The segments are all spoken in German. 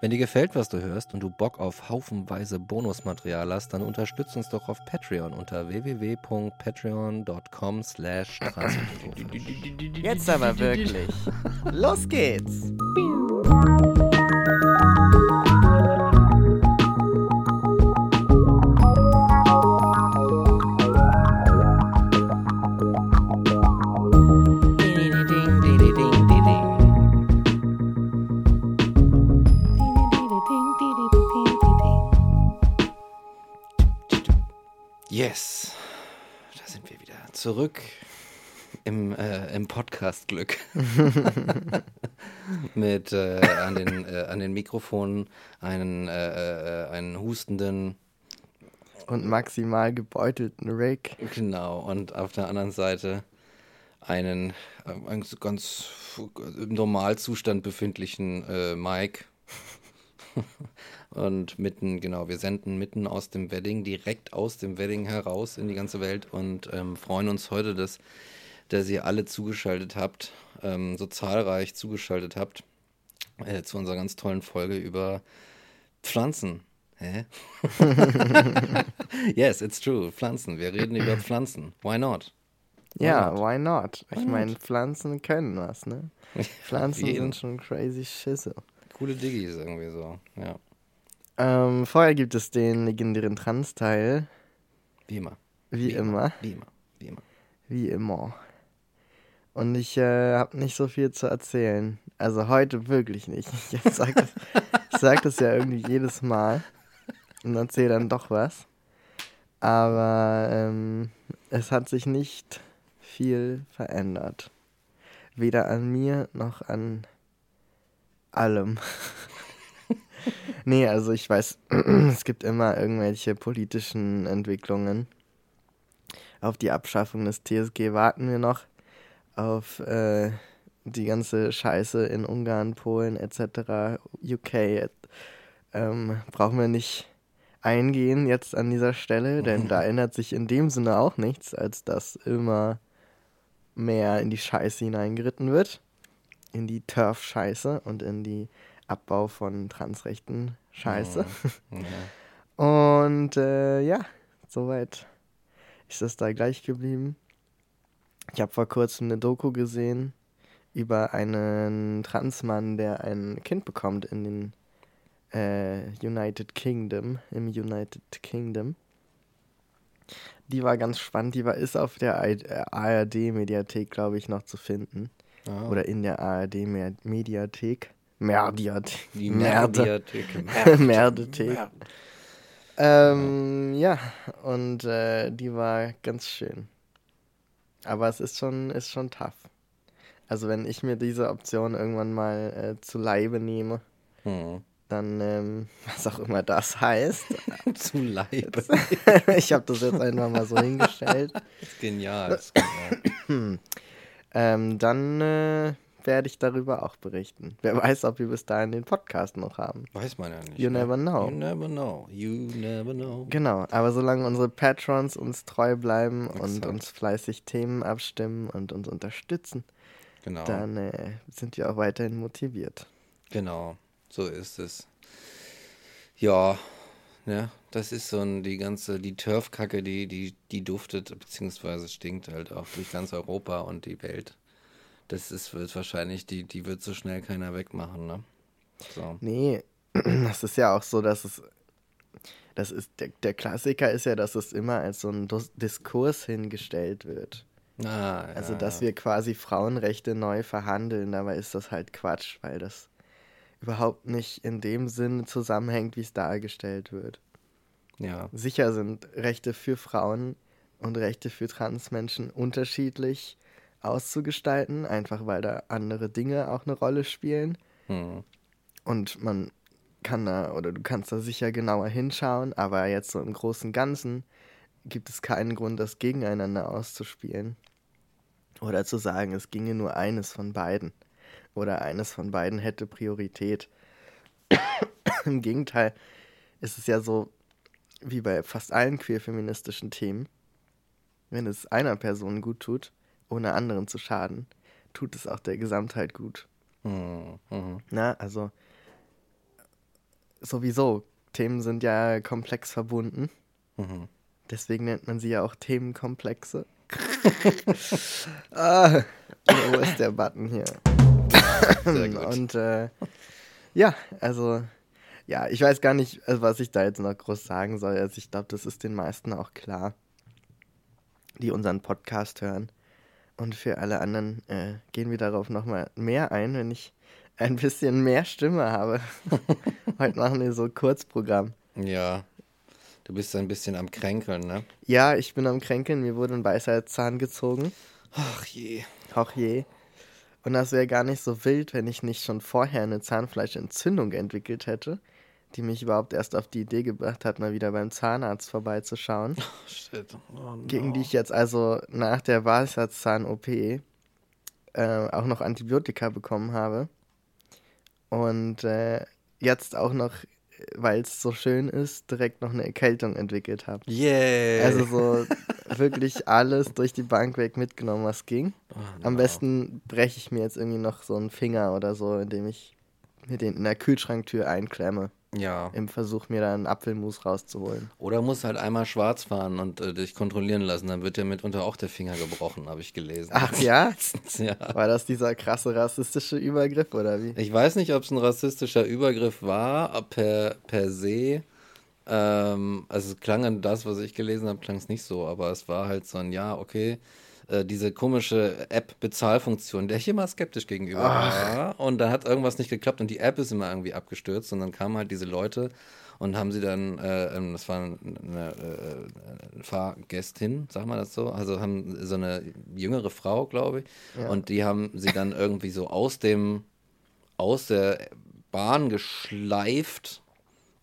Wenn dir gefällt, was du hörst und du Bock auf haufenweise Bonusmaterial hast, dann unterstütz uns doch auf Patreon unter www.patreon.com slash Jetzt aber wirklich. Los geht's! Zurück im, äh, im Podcast-Glück. Mit äh, an, den, äh, an den Mikrofonen einen, äh, äh, einen hustenden, Und maximal gebeutelten Rick. genau, und auf der anderen Seite einen, äh, einen ganz im Normalzustand befindlichen Mike. Und mitten, genau, wir senden mitten aus dem Wedding, direkt aus dem Wedding heraus in die ganze Welt und ähm, freuen uns heute, dass, dass ihr alle zugeschaltet habt, ähm, so zahlreich zugeschaltet habt äh, zu unserer ganz tollen Folge über Pflanzen. Hä? yes, it's true. Pflanzen. Wir reden über Pflanzen. Why not? Why Ja, not? why not? Ich meine? Pflanzen können was, ne? Pflanzen sind schon crazy Schisse. Coole Diggis irgendwie so. Ja, Ähm, vorher gibt es den legendären Trans-Teil. wie immer. Wie, immer. Wie immer. Wie immer. Wie immer. Und ich äh, habe nicht so viel zu erzählen. Also heute wirklich nicht. Ich sag das, ich sag das ja irgendwie jedes Mal und erzähle dann doch was. Aber ähm, es hat sich nicht viel verändert. Weder an mir noch an allem. nee, also ich weiß, es gibt immer irgendwelche politischen Entwicklungen. Auf die Abschaffung des TSG warten wir noch. Auf äh, die ganze Scheiße in Ungarn, Polen etc., UK äh, ähm, brauchen wir nicht eingehen jetzt an dieser Stelle, denn da ändert sich in dem Sinne auch nichts, als dass immer mehr in die Scheiße hineingeritten wird. In die Turf-Scheiße und in die Abbau von transrechten Scheiße. Ja. Und äh, ja, soweit ist es da gleich geblieben. Ich habe vor kurzem eine Doku gesehen über einen Transmann, der ein Kind bekommt in den äh, United Kingdom, im United Kingdom. Die war ganz spannend, die war ist auf der ARD-Mediathek, glaube ich, noch zu finden. Ah, Oder in der ARD-Mediathek. Mediathek. die Merde. Mediathek. Merdethek. Ähm, ja, und äh, die war ganz schön. Aber es ist schon, ist schon tough. Also wenn ich mir diese Option irgendwann mal äh, zu Leibe nehme, Hm. dann, ähm, was auch immer das heißt, Zu Leibe. ich habe das jetzt einfach mal so hingestellt, Das ist genial. Das ist genial. ähm, dann äh, werde ich darüber auch berichten. Wer weiß, ob wir bis dahin den Podcast noch haben. Weiß man ja nicht. You ne? never know. You never know. You never know. Genau, aber solange unsere Patrons uns treu bleiben und Exakt. uns fleißig Themen abstimmen und uns unterstützen, Genau. dann äh, sind wir auch weiterhin motiviert. Genau. So ist es. Ja, ne, das ist so ein, die ganze, die Turfkacke, die, die, die duftet, beziehungsweise stinkt halt auch durch ganz Europa und die Welt. Das ist, wird wahrscheinlich, die, die wird so schnell keiner wegmachen, ne? So. Nee, das ist ja auch so, dass es. Das ist, der, der Klassiker ist ja, dass es immer als so ein Dis Diskurs hingestellt wird. Ah, Also, ja, dass ja. wir quasi Frauenrechte neu verhandeln, dabei ist das halt Quatsch, weil das überhaupt nicht in dem Sinne zusammenhängt, wie es dargestellt wird. Ja, Sicher sind Rechte für Frauen und Rechte für Transmenschen unterschiedlich auszugestalten, einfach weil da andere Dinge auch eine Rolle spielen. hm. Und man kann da, oder du kannst da sicher genauer hinschauen, aber jetzt so im Großen und Ganzen gibt es keinen Grund, das gegeneinander auszuspielen. Oder zu sagen, es ginge nur eines von beiden. Oder eines von beiden hätte Priorität. Im Gegenteil ist es ja so, wie bei fast allen queer-feministischen Themen, wenn es einer Person gut tut, ohne anderen zu schaden, tut es auch der Gesamtheit gut. Mhm. Mhm. Na, also sowieso, Themen sind ja komplex verbunden. Mhm. Deswegen nennt man sie ja auch Themenkomplexe. ah, wo ist der Button hier? Und äh, ja, also, ja, ich weiß gar nicht, also, was ich da jetzt noch groß sagen soll. Also ich glaube, das ist den meisten auch klar, die unseren Podcast hören. Und für alle anderen äh, gehen wir darauf nochmal mehr ein, wenn ich ein bisschen mehr Stimme habe. Heute machen wir so Kurzprogramm. Ja. Du bist ein bisschen am Kränkeln, ne? Ja, ich bin am Kränkeln, mir wurde ein Weisheitszahn gezogen. Ach je. Auch je. Und das wäre gar nicht so wild, wenn ich nicht schon vorher eine Zahnfleischentzündung entwickelt hätte, die mich überhaupt erst auf die Idee gebracht hat, mal wieder beim Zahnarzt vorbeizuschauen. Oh, shit. Oh, no. Gegen die ich jetzt also nach der Weisheitszahn-OP äh, auch noch Antibiotika bekommen habe. Und äh, jetzt auch noch, weil es so schön ist, direkt noch eine Erkältung entwickelt habe. Yeah. Also so wirklich alles durch die Bank weg mitgenommen, was ging. Oh, Am no. besten breche ich mir jetzt irgendwie noch so einen Finger oder so, indem ich mir den in der Kühlschranktür einklemme, Ja. im Versuch, mir da einen Apfelmus rauszuholen. Oder musst halt einmal schwarz fahren und äh, dich kontrollieren lassen. Dann wird dir mitunter auch der Finger gebrochen, habe ich gelesen. Ach ja? ja. War das dieser krasse rassistische Übergriff oder wie? Ich weiß nicht, ob es ein rassistischer Übergriff war, per, per se. Ähm, also es klang an das, was ich gelesen habe, klang es nicht so, aber es war halt so ein, ja, okay, äh, diese komische App-Bezahlfunktion, der ich immer skeptisch gegenüber war. Und da hat irgendwas nicht geklappt und die App ist immer irgendwie abgestürzt. Und dann kamen halt diese Leute und haben sie dann, äh, ähm, das war eine, äh, Fahrgästin, sag mal das so, also haben so eine jüngere Frau, glaube ich, Ja. und die haben sie dann irgendwie so aus dem, aus der Bahn geschleift.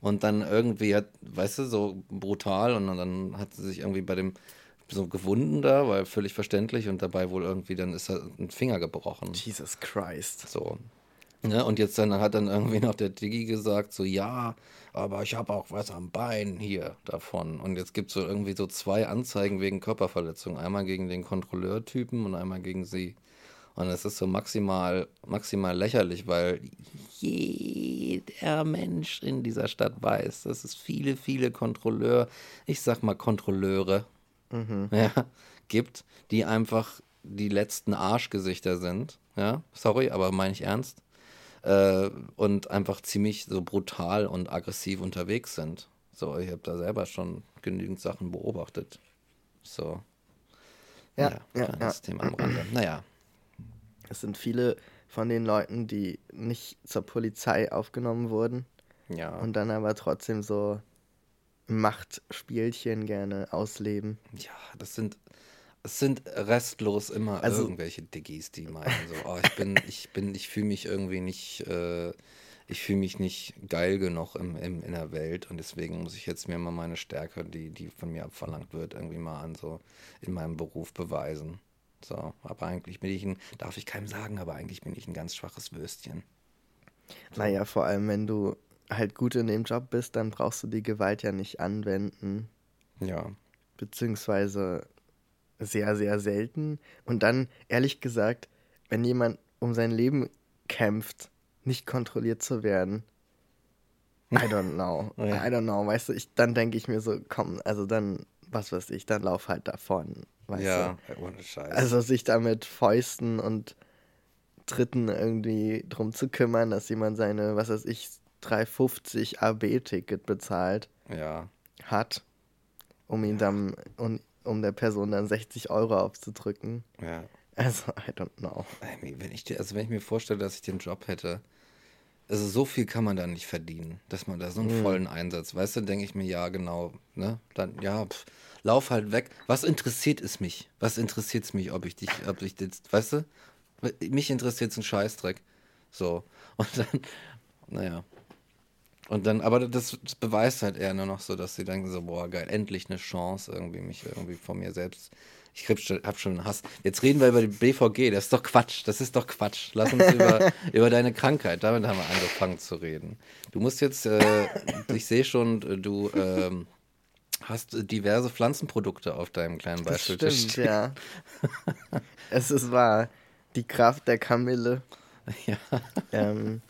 Und dann irgendwie hat, weißt du, so brutal. Und dann hat sie sich irgendwie bei dem so gewunden da, weil völlig verständlich und dabei wohl irgendwie dann ist er ein Finger gebrochen. Jesus Christ. So. Ja, und jetzt dann hat dann irgendwie noch der Diggi gesagt, so ja, aber ich habe auch was am Bein hier davon. Und jetzt gibt es so irgendwie so zwei Anzeigen wegen Körperverletzung. Einmal gegen den Kontrolleurtypen und einmal gegen sie. Und es ist so maximal, maximal lächerlich, weil jeder Mensch in dieser Stadt weiß, dass es viele, viele Kontrolleur, ich sag mal Kontrolleure, ja, gibt, die einfach die letzten Arschgesichter sind. Ja, sorry, aber meine ich ernst. Äh, und einfach ziemlich so brutal und aggressiv unterwegs sind. So, ich habe da selber schon genügend Sachen beobachtet. So. Ja, ja, kleines ja. Thema am Rande. Naja, Es sind viele von den Leuten, die nicht zur Polizei aufgenommen wurden ja. und dann aber trotzdem so Machtspielchen gerne ausleben. Ja, das sind, es sind restlos immer Also- irgendwelche Diggis, die meinen so, oh, ich bin, ich bin, ich fühle mich irgendwie nicht, äh, ich fühle mich nicht geil genug im, im, in der Welt und deswegen muss ich jetzt mir mal meine Stärke, die, die von mir abverlangt wird, irgendwie mal an so in meinem Beruf beweisen. So, aber eigentlich bin ich ein, darf ich keinem sagen, aber eigentlich bin ich ein ganz schwaches Würstchen. Naja, vor allem wenn du halt gut in dem Job bist, dann brauchst du die Gewalt ja nicht anwenden, Ja, beziehungsweise sehr, sehr selten. Und dann, ehrlich gesagt, wenn jemand um sein Leben kämpft, nicht kontrolliert zu werden, I don't know. Ja. I don't know, weißt du, ich, dann denke ich mir so, komm, also dann, was weiß ich, dann lauf halt davon, weißt ja, du. ohne Scheiß. Also sich da mit Fäusten und Tritten irgendwie drum zu kümmern, dass jemand seine, was weiß ich, 350 AB-Ticket bezahlt ja, hat, um ihn dann, um, um der Person dann 60 Euro aufzudrücken. ja. Also, I don't know. Wenn ich, also wenn ich mir vorstelle, dass ich den Job hätte, also so viel kann man da nicht verdienen, dass man da so einen vollen Einsatz, weißt du, denke ich mir, ja, genau, ne, dann, ja, pf, lauf halt weg. Was interessiert es mich? Was interessiert es mich, ob ich dich, ob ich jetzt, weißt du, mich interessiert es ein Scheißdreck. So, und dann, naja, Und dann, aber das, das, beweist halt eher nur noch so, dass sie denken so, boah, geil, endlich eine Chance, irgendwie mich irgendwie von mir selbst. Ich hab schon einen Hass. Jetzt reden wir über die BVG, das ist doch Quatsch, das ist doch Quatsch. Lass uns über, über deine Krankheit, damit haben wir angefangen zu reden. Du musst jetzt, äh, ich sehe schon, du ähm, hast diverse Pflanzenprodukte auf deinem kleinen Beispieltisch. Das stimmt, ja. es ist wahr, die Kraft der Kamille. Ja. Ähm,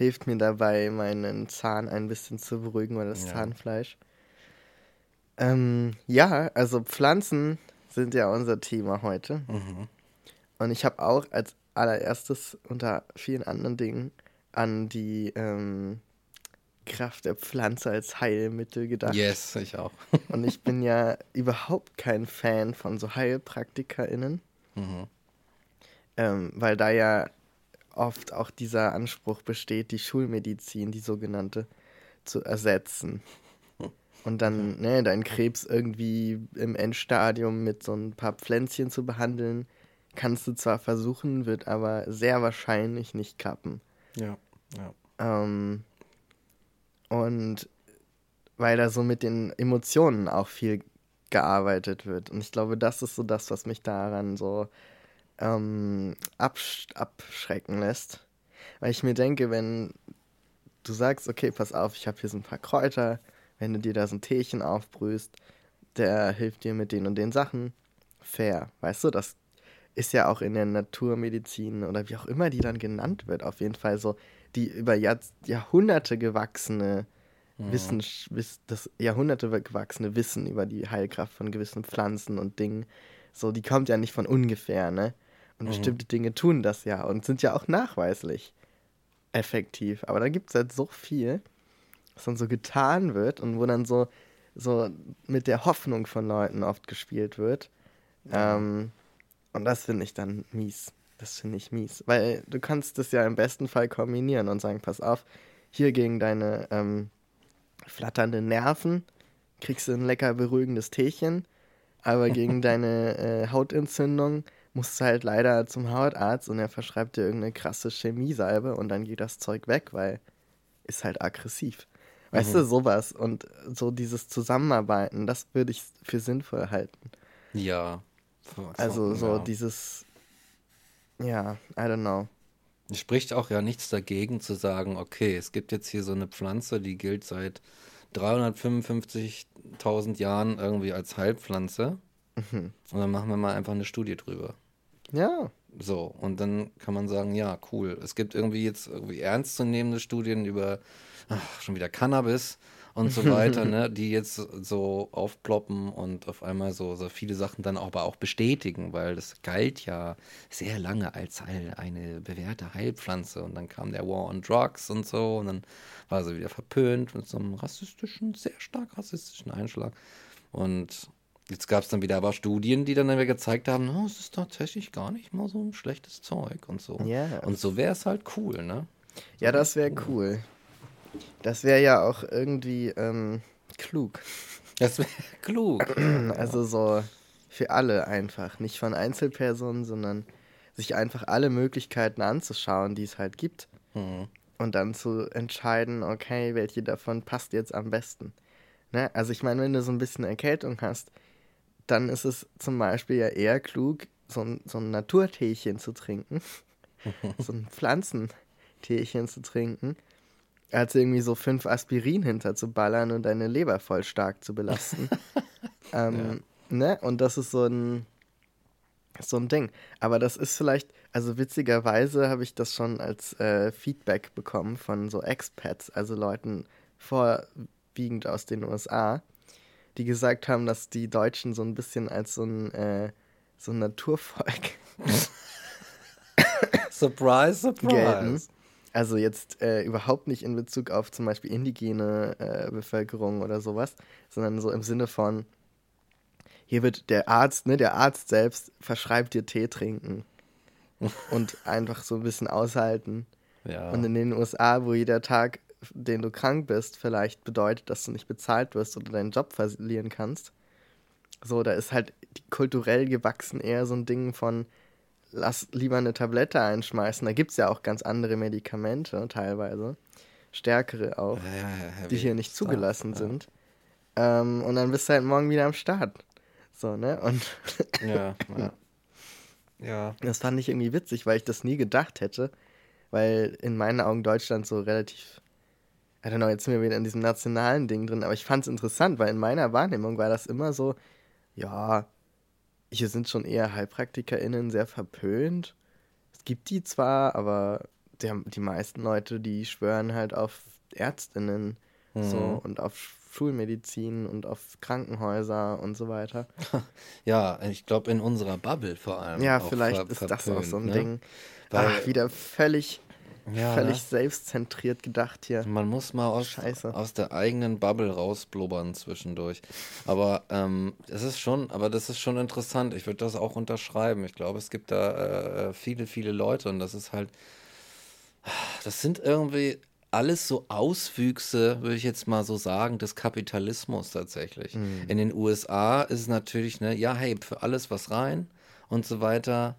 hilft mir dabei, meinen Zahn ein bisschen zu beruhigen oder das ja. Zahnfleisch. Ähm, ja, also Pflanzen sind ja unser Thema heute. Mhm. Und ich habe auch als allererstes unter vielen anderen Dingen an die ähm, Kraft der Pflanze als Heilmittel gedacht. Yes, ich auch. Und ich bin ja überhaupt kein Fan von so HeilpraktikerInnen. Mhm. Ähm, weil da ja oft auch dieser Anspruch besteht, die Schulmedizin, die sogenannte, zu ersetzen. Und dann ne, deinen Krebs irgendwie im Endstadium mit so ein paar Pflänzchen zu behandeln, kannst du zwar versuchen, wird aber sehr wahrscheinlich nicht klappen. Ja, ja. Ähm, und weil da so mit den Emotionen auch viel gearbeitet wird. Und ich glaube, das ist so das, was mich daran so ähm, absch abschrecken lässt. Weil ich mir denke, wenn du sagst, okay, pass auf, ich habe hier so ein paar Kräuter, wenn du dir da so ein Teechen aufbrühst, der hilft dir mit den und den Sachen, fair. Weißt du, das ist ja auch in der Naturmedizin oder wie auch immer die dann genannt wird, auf jeden Fall so die über Jahr Jahrhunderte gewachsene mhm. Wissen, das Jahrhunderte gewachsene Wissen über die Heilkraft von gewissen Pflanzen und Dingen, so, die kommt ja nicht von ungefähr, ne? Und mhm. bestimmte Dinge tun das ja und sind ja auch nachweislich effektiv. Aber da gibt es halt so viel, was dann so getan wird und wo dann so, so mit der Hoffnung von Leuten oft gespielt wird. Ja. Ähm, und das finde ich dann mies. Das finde ich mies. Weil du kannst das ja im besten Fall kombinieren und sagen, pass auf, hier gegen deine ähm, flatternden Nerven kriegst du ein lecker beruhigendes Teechen, aber gegen deine äh, Hautentzündung musst du halt leider zum Hautarzt und er verschreibt dir irgendeine krasse Chemiesalbe und dann geht das Zeug weg, weil ist halt aggressiv. Weißt mhm. du, sowas und so dieses Zusammenarbeiten, das würde ich für sinnvoll halten. Ja. Also so ja. dieses, ja, I don't know. Spricht auch ja nichts dagegen zu sagen, okay, es gibt jetzt hier so eine Pflanze, die gilt seit 355.000 Jahren irgendwie als Heilpflanze. Mhm. Und dann machen wir mal einfach eine Studie drüber. Ja. So, und dann kann man sagen, ja, cool. Es gibt irgendwie jetzt irgendwie ernstzunehmende Studien über ach, schon wieder Cannabis und so weiter, ne, die jetzt so aufploppen und auf einmal so, so viele Sachen dann aber auch bestätigen, weil das galt ja sehr lange als eine bewährte Heilpflanze und dann kam der War on Drugs und so und dann war sie wieder verpönt mit so einem rassistischen, sehr stark rassistischen Einschlag und Jetzt gab es dann wieder aber Studien, die dann wieder gezeigt haben, oh, es ist tatsächlich gar nicht mal so ein schlechtes Zeug und so. Ja. Und so wäre es halt cool, ne? So ja, das wäre cool. Das wäre ja auch irgendwie ähm, klug. Das wäre klug. Also so für alle einfach. Nicht von Einzelpersonen, sondern sich einfach alle Möglichkeiten anzuschauen, die es halt gibt. Mhm. Und dann zu entscheiden, okay, welche davon passt jetzt am besten. Ne? Also ich meine, wenn du so ein bisschen Erkältung hast, dann ist es zum Beispiel ja eher klug, so ein, so ein Naturteechen zu trinken, so ein Pflanzenteechen zu trinken, als irgendwie so fünf Aspirin hinterzuballern und deine Leber voll stark zu belasten. ähm, ja. ne? Und das ist so ein, so ein Ding. Aber das ist vielleicht, also witzigerweise habe ich das schon als äh, Feedback bekommen von so Expats, also Leuten vorwiegend aus den USA, die gesagt haben, dass die Deutschen so ein bisschen als so ein, äh, so ein Naturvolk surprise, surprise. Gelten. Also jetzt äh, überhaupt nicht in Bezug auf zum Beispiel indigene äh, Bevölkerung oder sowas, sondern so im Sinne von, hier wird der Arzt, ne, der Arzt selbst verschreibt dir Tee trinken und einfach so ein bisschen aushalten. Ja. Und in den USA, wo jeder Tag den du krank bist, vielleicht bedeutet, dass du nicht bezahlt wirst oder deinen Job verlieren kannst. So, da ist halt kulturell gewachsen eher so ein Ding von, lass lieber eine Tablette einschmeißen. Da gibt es ja auch ganz andere Medikamente teilweise. stärkere auch, Ja, ja, die hier nicht zugelassen ja. sind. Ähm, und dann bist du halt morgen wieder am Start. So, ne? Und Ja, ja. Ja. das fand ich irgendwie witzig, weil ich das nie gedacht hätte. Weil in meinen Augen Deutschland so relativ. I don't know, jetzt sind wir wieder in diesem nationalen Ding drin, aber ich fand es interessant, weil in meiner Wahrnehmung war das immer so, ja, hier sind schon eher HeilpraktikerInnen sehr verpönt. Es gibt die zwar, aber der, die meisten Leute, die schwören halt auf ÄrztInnen so Mhm. und auf Schulmedizin und auf Krankenhäuser und so weiter. Ja, ich glaube in unserer Bubble vor allem. Ja, vielleicht ver- ist das auch so ein ne? Ding. Weil- Ach, wieder völlig, Ja, völlig ne? selbstzentriert gedacht hier. Man muss mal aus, Scheiße. aus der eigenen Bubble rausblubbern zwischendurch. Aber ähm, es ist schon, aber das ist schon interessant. Ich würde das auch unterschreiben. Ich glaube, es gibt da äh, viele, viele Leute und das ist halt, das sind irgendwie alles so Auswüchse, würde ich jetzt mal so sagen, des Kapitalismus tatsächlich. In den USA ist es natürlich, ne, ja, hey, für alles was rein und so weiter.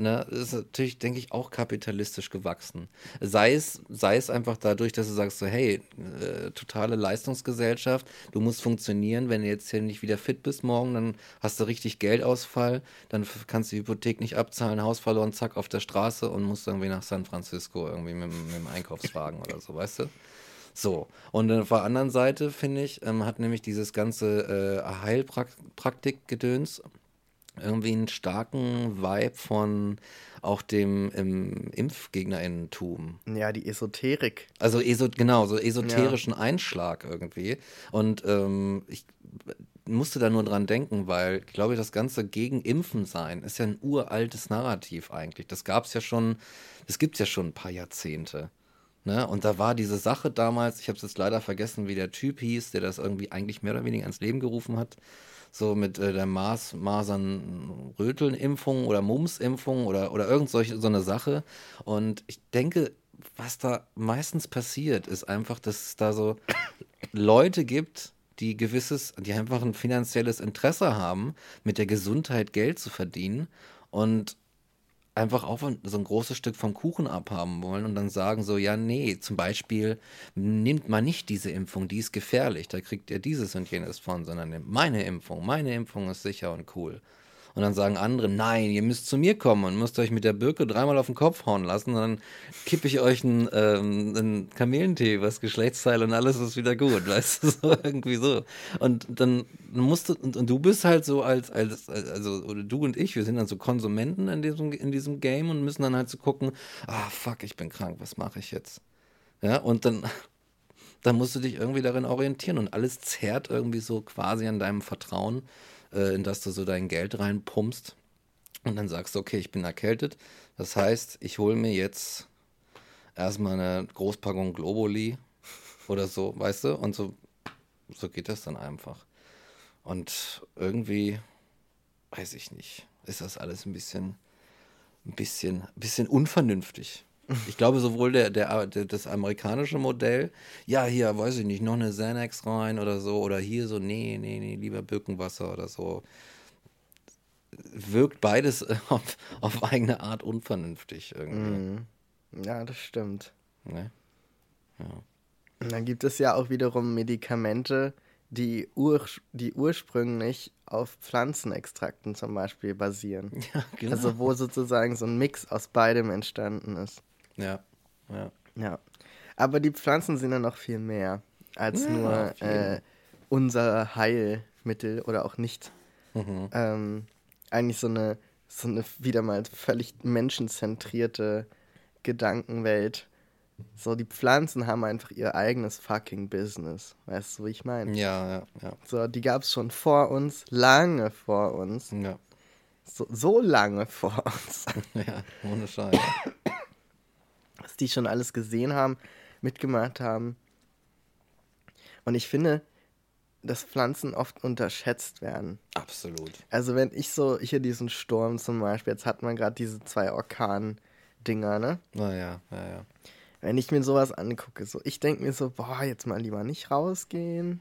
Ne, ist natürlich, denke ich, auch kapitalistisch gewachsen. Sei es, sei es einfach dadurch, dass du sagst so, hey, äh, totale Leistungsgesellschaft, du musst funktionieren, wenn du jetzt hier nicht wieder fit bist morgen, dann hast du richtig Geldausfall, dann kannst du die Hypothek nicht abzahlen, Haus verloren, zack, auf der Straße und musst irgendwie nach San Francisco irgendwie mit, dem- mit dem Einkaufswagen oder so, weißt du? So, und auf der anderen Seite, finde ich, ähm, hat nämlich dieses ganze äh, Heilpraktik-Gedöns irgendwie einen starken Vibe von auch dem im Impfgegnerinnentum. Ja, die Esoterik. Also eso genau, so esoterischen Einschlag irgendwie. Und ähm, ich musste da nur dran denken, weil ich glaube, das ganze gegen Impfen sein ist ja ein uraltes Narrativ eigentlich. Das gab es ja schon, das gibt es ja schon ein paar Jahrzehnte. Ne? Und da war diese Sache damals, ich habe es jetzt leider vergessen, wie der Typ hieß, der das irgendwie eigentlich mehr oder weniger ans Leben gerufen hat. So mit äh, der Mars, Masern-Röteln-Impfung oder Mumps-Impfung oder, oder irgend solche, so eine Sache. Und ich denke, was da meistens passiert, ist einfach, dass es da so Leute gibt, die gewisses, die einfach ein finanzielles Interesse haben, mit der Gesundheit Geld zu verdienen und einfach auch so ein großes Stück vom Kuchen abhaben wollen und dann sagen so, ja, nee, zum Beispiel, nimmt mal nicht diese Impfung, die ist gefährlich, da kriegt ihr dieses und jenes von, sondern nehmt meine Impfung, meine Impfung ist sicher und cool. Und dann sagen andere, nein, ihr müsst zu mir kommen und müsst euch mit der Birke dreimal auf den Kopf hauen lassen, und dann kippe ich euch einen, ähm, einen Kamelentee, was Geschlechtsteil und alles ist wieder gut, weißt du, so irgendwie so. Und dann musst du, und, und du bist halt so als, als, also, oder du und ich, wir sind dann so Konsumenten in diesem, in diesem Game und müssen dann halt so gucken, ah, fuck, ich bin krank, was mache ich jetzt? Ja, und dann, dann musst du dich irgendwie darin orientieren und alles zerrt irgendwie so quasi an deinem Vertrauen, äh, in das du so dein Geld reinpumpst. Und dann sagst du, okay, ich bin erkältet. Das heißt, ich hole mir jetzt erstmal eine Großpackung Globuli oder so, weißt du? Und so, so geht das dann einfach. Und irgendwie, weiß ich nicht, ist das alles ein bisschen, ein bisschen, ein bisschen unvernünftig. Ich glaube, sowohl der, der, der, das amerikanische Modell, ja, hier, weiß ich nicht, noch eine Xanax rein oder so, oder hier so, nee, nee, nee, lieber Birkenwasser oder so, wirkt beides auf, auf eigene Art unvernünftig irgendwie. Ja, das stimmt. Ne? Und dann gibt es ja auch wiederum Medikamente, die, ur die ursprünglich auf Pflanzenextrakten zum Beispiel basieren. Ja, genau. Also wo sozusagen so ein Mix aus beidem entstanden ist. Ja, ja. Ja. Aber die Pflanzen sind ja noch viel mehr als Ja, nur äh, unser Heilmittel oder auch nicht. Mhm. Ähm, eigentlich so eine, so eine wieder mal völlig menschenzentrierte Gedankenwelt. So, die Pflanzen haben einfach ihr eigenes fucking Business. Weißt du, wie ich meine? Ja, ja, ja. So, die gab es schon vor uns, lange vor uns. Ja, So, so lange vor uns. ja ohne Scheiß. Was die schon alles gesehen haben, mitgemacht haben. Und ich finde, dass Pflanzen oft unterschätzt werden. Absolut. Also wenn ich so, hier diesen Sturm zum Beispiel, jetzt hat man gerade diese zwei Orkan-Dinger, ne? Naja, ja, ja. Wenn ich mir sowas angucke, so, ich denke mir so, boah, jetzt mal lieber nicht rausgehen.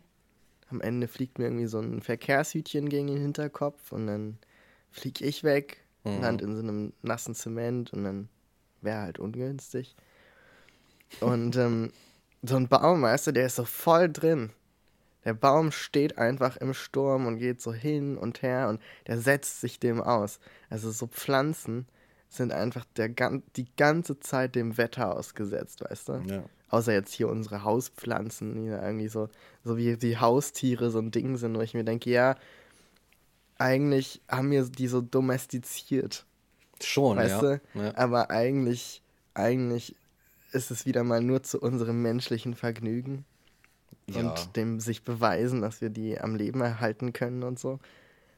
Am Ende fliegt mir irgendwie so ein Verkehrshütchen gegen den Hinterkopf und dann flieg ich weg, Mhm. land in so einem nassen Zement und dann wäre halt ungünstig. Und ähm, so ein Baum, weißt du, der ist so voll drin. Der Baum steht einfach im Sturm und geht so hin und her und der setzt sich dem aus. Also so Pflanzen sind einfach der, die ganze Zeit dem Wetter ausgesetzt, weißt du? Ja. Außer jetzt hier unsere Hauspflanzen, die irgendwie so, so wie die Haustiere so ein Ding sind, wo ich mir denke, ja, eigentlich haben wir die so domestiziert. Schon, weißt ja. du? ja. Aber eigentlich, eigentlich ist es wieder mal nur zu unserem menschlichen Vergnügen Ja. und dem sich beweisen, dass wir die am Leben erhalten können und so.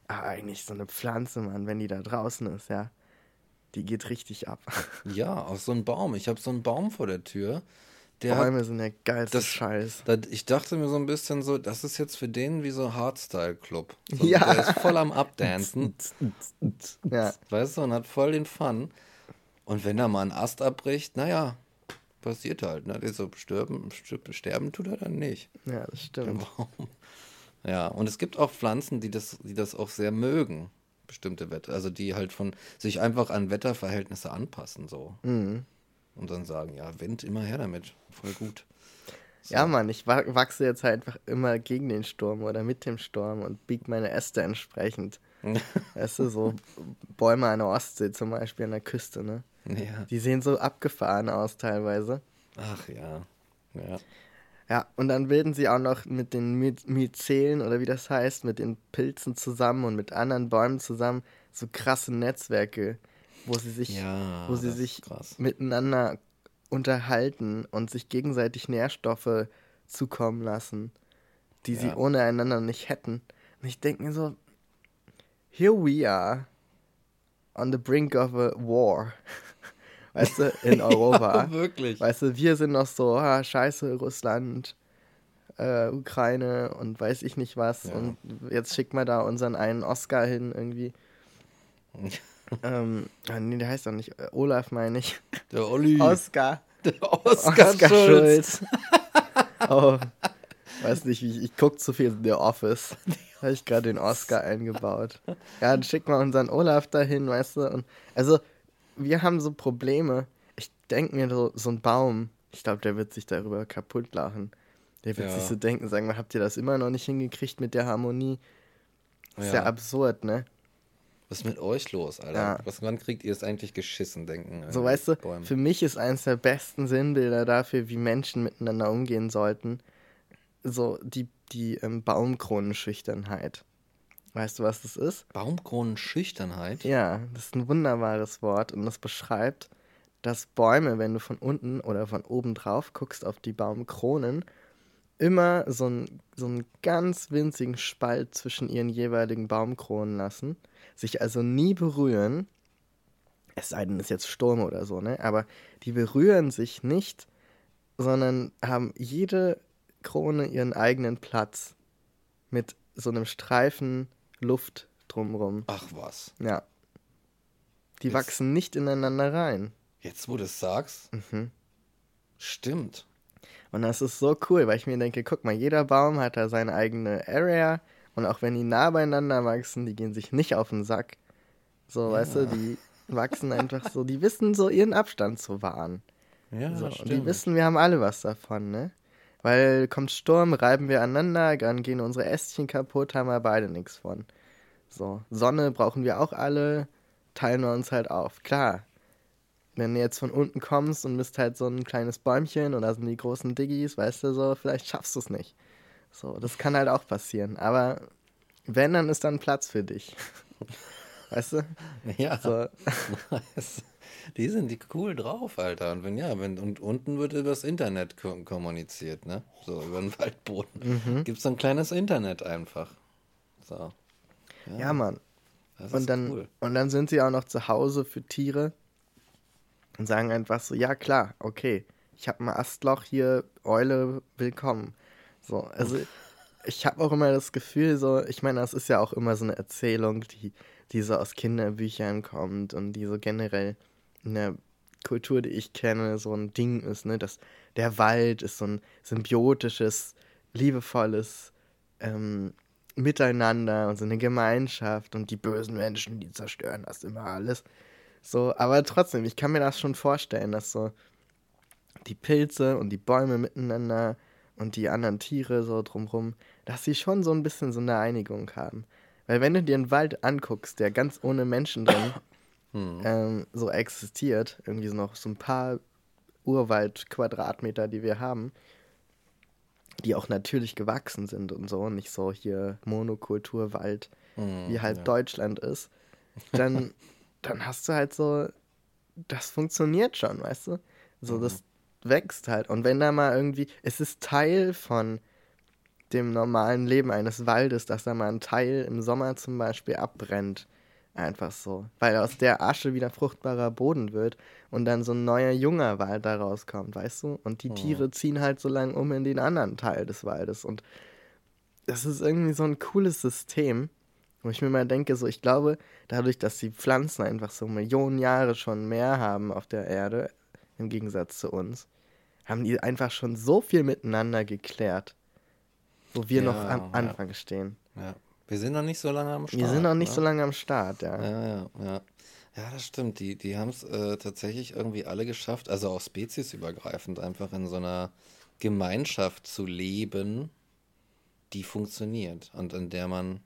Aber eigentlich so eine Pflanze, Mann, wenn die da draußen ist, ja, die geht richtig ab. Ja, aus so einem Baum. Ich habe so einen Baum vor der Tür. Der hat, Bäume sind der geilste das- Scheiß. da, ich dachte mir so ein bisschen so, das ist jetzt für den wie so Hardstyle-Club. So, Ja. Der ist voll am Abdancen, Ja, weißt du, und hat voll den Fun. Und wenn er mal einen Ast abbricht, naja, passiert halt. Ne? So sterben, sterben tut er dann nicht. ja, das stimmt. Baum. Ja, und es gibt auch Pflanzen, die das, die das auch sehr mögen, bestimmte Wetter. Also die halt von sich einfach an Wetterverhältnisse anpassen so. Mhm. Und dann sagen, ja, Wind immer her damit. Voll gut. So. Ja, Mann, ich wa- wachse jetzt halt einfach immer gegen den Sturm oder mit dem Sturm und bieg meine Äste entsprechend. weißt du, so Bäume an der Ostsee zum Beispiel an der Küste, ne? Ja. Die sehen so abgefahren aus teilweise. Ach ja. Ja. Ja, und dann bilden sie auch noch mit den My Myzelen oder wie das heißt, mit den Pilzen zusammen und mit anderen Bäumen zusammen so krasse Netzwerke, wo sie sich, Ja, wo sie sich miteinander unterhalten und sich gegenseitig Nährstoffe zukommen lassen, die sie Ja. ohne einander nicht hätten. Und ich denke mir so, here we are on the brink of a war. Weißt du, in Europa. Ja, wirklich. Weißt du, wir sind noch so, ah, scheiße, Russland, äh, Ukraine und weiß ich nicht was. Ja. Und jetzt schickt mal da unseren einen Oscar hin irgendwie. ähm, ah, nee, der heißt doch nicht, äh, Olaf meine ich. Der Olli. Oscar. der Oscar, Schulz. oh, weiß nicht, ich, ich gucke zu viel The Office. Da habe ich gerade den Oscar eingebaut. Ja, dann schick mal unseren Olaf dahin, weißt du. Und also, wir haben so Probleme. Ich denke mir so, so ein Baum, ich glaube, der wird sich darüber kaputt lachen. Der wird Ja. sich so denken, sagen, habt ihr das immer noch nicht hingekriegt mit der Harmonie? Ist ja Ja. absurd, ne? Was ist mit euch los, Alter? Ja. Was, wann kriegt ihr es eigentlich geschissen, denken? So, äh, weißt du, Bäume. für mich ist eines der besten Sinnbilder dafür, wie Menschen miteinander umgehen sollten, so die, die ähm, Baumkronenschüchternheit. Weißt du, was das ist? Baumkronenschüchternheit? Ja, das ist ein wunderbares Wort und das beschreibt, dass Bäume, wenn du von unten oder von oben drauf guckst auf die Baumkronen, immer so einen, so einen ganz winzigen Spalt zwischen ihren jeweiligen Baumkronen lassen, sich also nie berühren, es sei denn, es ist jetzt Sturm oder so, ne? Aber die berühren sich nicht, sondern haben jede Krone ihren eigenen Platz mit so einem Streifen Luft drumrum. Ach was. Ja. Die Jetzt- wachsen nicht ineinander rein. Jetzt, wo du es sagst, Mhm. stimmt. Und das ist so cool, weil ich mir denke, guck mal, jeder Baum hat da seine eigene Area und auch wenn die nah beieinander wachsen, die gehen sich nicht auf den Sack. So, weißt du, die wachsen einfach so, die wissen so ihren Abstand zu wahren. Ja, So, und stimmt. die wissen, wir haben alle was davon, ne? Weil kommt Sturm, reiben wir aneinander, dann gehen unsere Ästchen kaputt, haben wir beide nichts von. So, Sonne brauchen wir auch alle, teilen wir uns halt auf. Klar, wenn du jetzt von unten kommst und bist halt so ein kleines Bäumchen und da sind die großen Diggis, weißt du so, vielleicht schaffst du es nicht. So, das kann halt auch passieren. Aber wenn, dann ist dann Platz für dich. Weißt du? ja, So, die sind die cool drauf, Alter. Und wenn ja, wenn und unten wird über das Internet ko kommuniziert, ne? So über den Waldboden. Mhm. Gibt's so ein kleines Internet einfach. So. ja, Mann. Das Und ist dann, cool. und dann sind sie auch noch zu Hause für Tiere und sagen einfach so, ja klar, okay, ich habe ein Astloch hier, Eule, willkommen. So, also ich habe auch immer das Gefühl, so, ich meine, das ist ja auch immer so eine Erzählung, die, die so aus Kinderbüchern kommt und die so generell in der Kultur, die ich kenne, so ein Ding ist, ne, dass der Wald ist so ein symbiotisches, liebevolles ähm, Miteinander und so eine Gemeinschaft und die bösen Menschen, die zerstören das immer alles. So, aber trotzdem, ich kann mir das schon vorstellen, dass so die Pilze und die Bäume miteinander und die anderen Tiere so drumrum, dass sie schon so ein bisschen so eine Einigung haben. Weil wenn du dir einen Wald anguckst, der ganz ohne Menschen drin hm. ähm, so existiert, irgendwie so noch so ein paar Urwald-Quadratmeter, die wir haben, die auch natürlich gewachsen sind und so, nicht so hier Monokulturwald, hm, wie halt ja. Deutschland ist, dann, dann hast du halt so, das funktioniert schon, weißt du? So, mhm. das wächst halt. Und wenn da mal irgendwie, es ist Teil von dem normalen Leben eines Waldes, dass da mal ein Teil im Sommer zum Beispiel abbrennt. Einfach so. Weil aus der Asche wieder fruchtbarer Boden wird und dann so ein neuer junger Wald da rauskommt, weißt du? Und die oh. Tiere ziehen halt so lang um in den anderen Teil des Waldes. Und das ist irgendwie so ein cooles System, wo ich mir mal denke, so ich glaube, dadurch, dass die Pflanzen einfach so Millionen Jahre schon mehr haben auf der Erde, im Gegensatz zu uns, haben die einfach schon so viel miteinander geklärt, wo wir ja, noch am Anfang ja. stehen. Ja. Wir sind noch nicht so lange am Start. Wir sind noch nicht ne? so lange am Start, ja. Ja, ja, ja. Ja, das stimmt. Die, die haben es äh, tatsächlich irgendwie alle geschafft, also auch speziesübergreifend, einfach in so einer Gemeinschaft zu leben, die funktioniert und in der man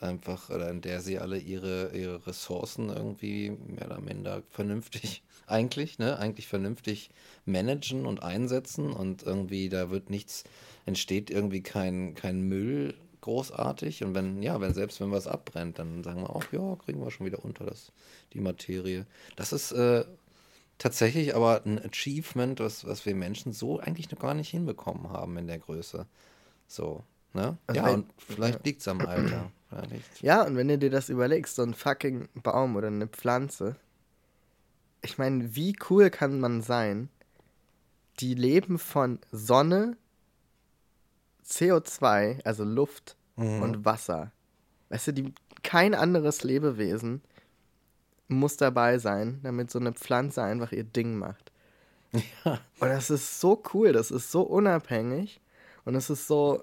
einfach, oder in der sie alle ihre, ihre Ressourcen irgendwie mehr oder minder vernünftig, eigentlich, ne, eigentlich vernünftig managen und einsetzen und irgendwie da wird nichts, entsteht irgendwie kein, kein Müll großartig und wenn, ja, wenn selbst wenn was abbrennt, dann sagen wir auch, ja, kriegen wir schon wieder unter das, die Materie. Das ist äh, tatsächlich aber ein Achievement, was, was wir Menschen so eigentlich noch gar nicht hinbekommen haben in der Größe. So, ne? Also ja, und vielleicht liegt es am Alter. Ja, und wenn du dir das überlegst, so ein fucking Baum oder eine Pflanze, ich meine, wie cool kann man sein? Die leben von Sonne, CO2, also Luft mhm. und Wasser. Weißt du, die, kein anderes Lebewesen muss dabei sein, damit so eine Pflanze einfach ihr Ding macht. Ja. Und das ist so cool, das ist so unabhängig und es ist so,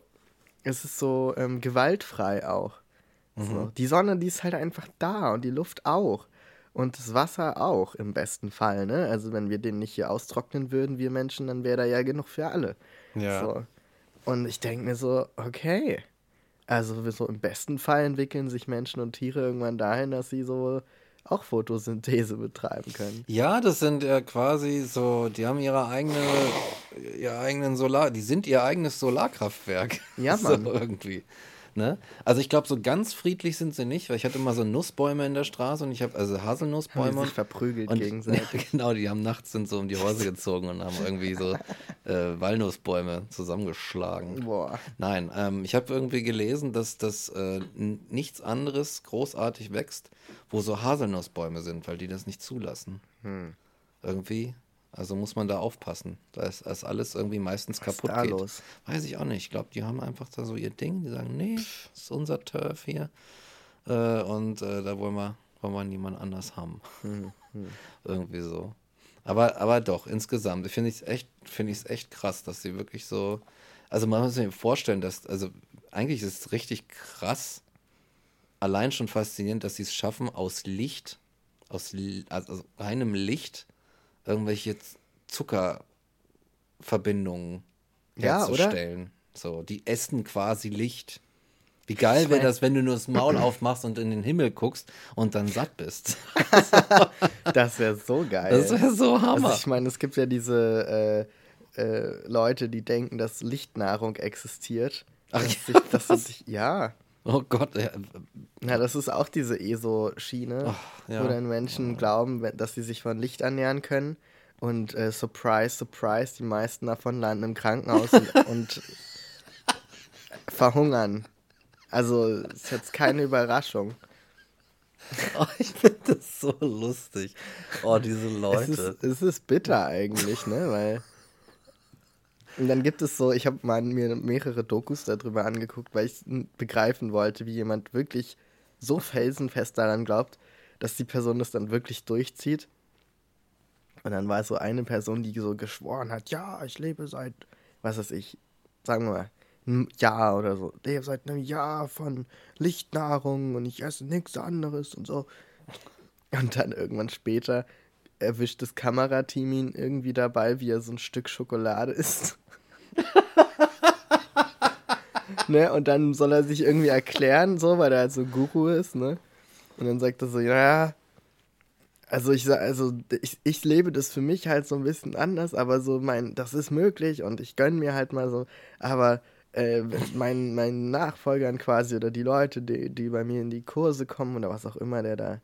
es ist so ähm, gewaltfrei auch. Mhm. So. Die Sonne, die ist halt einfach da und die Luft auch. Und das Wasser auch im besten Fall, ne? Also wenn wir den nicht hier austrocknen würden, wir Menschen, dann wäre da ja genug für alle. Ja. So. Und ich denke mir so, okay. Also so im besten Fall entwickeln sich Menschen und Tiere irgendwann dahin, dass sie so auch Photosynthese betreiben können. Ja, das sind ja quasi so, die haben ihre eigene, ihr eigenen Solar, die sind ihr eigenes Solarkraftwerk. Ja, Mann. So irgendwie. Ne? Also ich glaube, so ganz friedlich sind sie nicht, weil ich hatte mal so Nussbäume in der Straße und ich habe also Haselnussbäume. Haben sich verprügelt und, gegenseitig. genau, die haben nachts sind so um die Häuser gezogen und haben irgendwie so äh, Walnussbäume zusammengeschlagen. Boah. Nein, ähm, ich habe irgendwie gelesen, dass das äh, nichts anderes großartig wächst, wo so Haselnussbäume sind, weil die das nicht zulassen. Hm. Irgendwie also muss man da aufpassen. Da ist, ist alles irgendwie meistens Was kaputt ist da geht. Los? Weiß ich auch nicht. Ich glaube, die haben einfach da so ihr Ding. Die sagen, nee, das ist unser Turf hier. Äh, und äh, da wollen wir, wollen wir niemand anders haben. Hm, hm. irgendwie so. Aber, aber doch, insgesamt finde ich es echt, find echt krass, dass sie wirklich so. Also man muss sich vorstellen, dass, also eigentlich ist es richtig krass, allein schon faszinierend, dass sie es schaffen, aus Licht, aus also reinem Licht irgendwelche Zuckerverbindungen herzustellen. Ja, so, die essen quasi Licht. Wie geil wäre das, wenn du nur das Maul aufmachst und in den Himmel guckst und dann satt bist. das wäre so geil. Das wäre so Hammer. Also ich meine, es gibt ja diese äh, äh, Leute, die denken, dass Lichtnahrung existiert. Ach, dass ja, sich, dass sich, ja. Oh Gott. Ja. das ist auch diese ESO-Schiene, ja. wo dann Menschen oh. glauben, dass sie sich von Licht ernähren können. Und äh, surprise, surprise, die meisten davon landen im Krankenhaus und, und verhungern. Also ist jetzt keine Überraschung. Oh, ich finde das so lustig. Oh, diese Leute. Es ist, es ist bitter eigentlich, ne? Weil und dann gibt es so, ich habe mir mehrere Dokus darüber angeguckt, weil ich begreifen wollte, wie jemand wirklich so felsenfest daran glaubt, dass die Person das dann wirklich durchzieht. Und dann war so eine Person, die so geschworen hat, ja, ich lebe seit, was weiß ich, sagen wir mal, einem Jahr oder so. Ich lebe seit einem Jahr von Lichtnahrung und ich esse nichts anderes und so. Und dann irgendwann später erwischt das Kamerateam ihn irgendwie dabei, wie er so ein Stück Schokolade isst. ne? Und dann soll er sich irgendwie erklären, so, weil er halt so Guru ist, ne? Und dann sagt er so, ja, also ich also ich, ich lebe das für mich halt so ein bisschen anders, aber so mein, das ist möglich und ich gönne mir halt mal so, aber äh, mein, mein Nachfolgern quasi oder die Leute, die, die bei mir in die Kurse kommen oder was auch immer, der da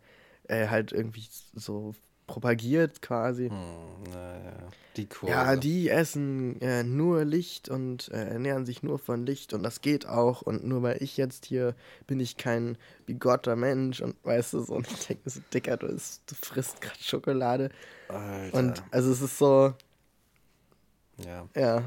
äh, halt irgendwie so propagiert quasi. Hm, naja, die Kurse. Ja, die essen äh, nur Licht und äh, ernähren sich nur von Licht und das geht auch und nur weil ich jetzt hier bin ich kein bigotter Mensch und weißt du so und ich denke so, Dicker, du, ist, du frisst gerade Schokolade. Alter. Und also es ist so. Ja. Ja.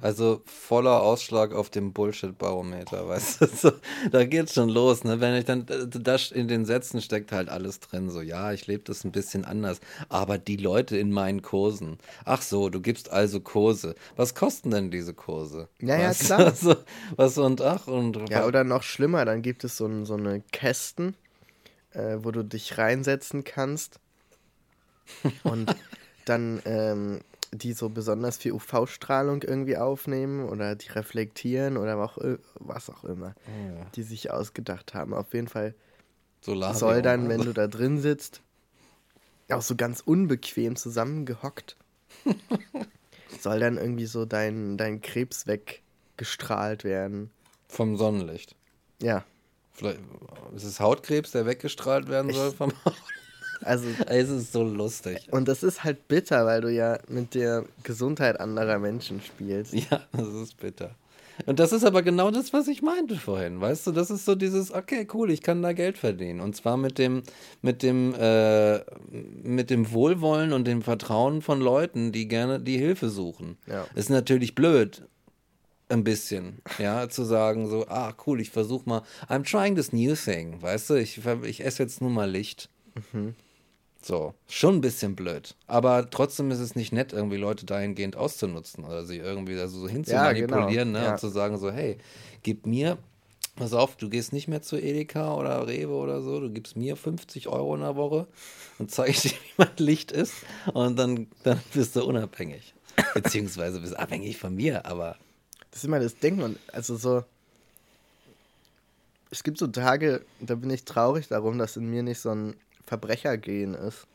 Also voller Ausschlag auf dem Bullshit-Barometer, weißt du? So, da geht's schon los, ne? Wenn ich dann, da in den Sätzen steckt halt alles drin, so, ja, ich lebe das ein bisschen anders, aber die Leute in meinen Kursen, ach so, du gibst also Kurse. Was kosten denn diese Kurse? Ja, ja, klar. Also, was und ach und. Ja, oder noch schlimmer, dann gibt es so, so eine Kästen, äh, wo du dich reinsetzen kannst und dann, ähm, die so besonders viel UV-Strahlung irgendwie aufnehmen oder die reflektieren oder auch, was auch immer, oh ja. die sich ausgedacht haben. Auf jeden Fall Solarium soll dann, wenn du da drin sitzt, auch so ganz unbequem zusammengehockt, soll dann irgendwie so dein, dein Krebs weggestrahlt werden. Vom Sonnenlicht? Ja. Vielleicht ist es Hautkrebs, der weggestrahlt werden ich, soll vom Haut? Also, es ist so lustig. Und das ist halt bitter, weil du ja mit der Gesundheit anderer Menschen spielst. Ja, das ist bitter. Und das ist aber genau das, was ich meinte vorhin. Weißt du, das ist so dieses, okay, cool, ich kann da Geld verdienen. Und zwar mit dem, mit dem, äh, mit dem Wohlwollen und dem Vertrauen von Leuten, die gerne die Hilfe suchen. Ja. Ist natürlich blöd, ein bisschen, ja, zu sagen so, ah, cool, ich versuche mal, I'm trying this new thing, weißt du, ich, ich esse jetzt nur mal Licht. Mhm. So, schon ein bisschen blöd. Aber trotzdem ist es nicht nett, irgendwie Leute dahingehend auszunutzen oder sie irgendwie also so hinzumanipulieren ja, genau. ne, ja. und zu sagen so, hey, gib mir, pass auf, du gehst nicht mehr zu Edeka oder Rewe oder so, du gibst mir 50 Euro in der Woche und zeige dir, wie mein Licht ist und dann, dann bist du unabhängig. Beziehungsweise bist abhängig von mir, aber... Das ist immer das Ding und also so... Es gibt so Tage, da bin ich traurig darum, dass in mir nicht so ein Verbrechergehen ist.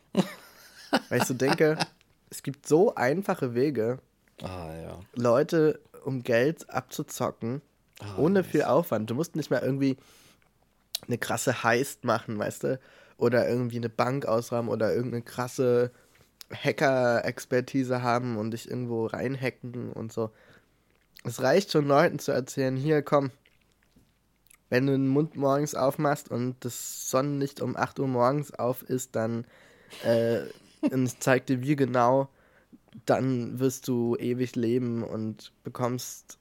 Weil ich so denke, es gibt so einfache Wege, ah, ja. Leute um Geld abzuzocken, ah, ohne viel Aufwand. Du musst nicht mal irgendwie eine krasse Heist machen, weißt du? Oder irgendwie eine Bank ausräumen oder irgendeine krasse Hacker-Expertise haben und dich irgendwo reinhacken und so. Es reicht schon Leuten zu erzählen, hier komm, wenn du den Mund morgens aufmachst und das Sonnenlicht um 8 Uhr morgens auf ist, dann äh, zeigt dir wie genau, dann wirst du ewig leben und bekommst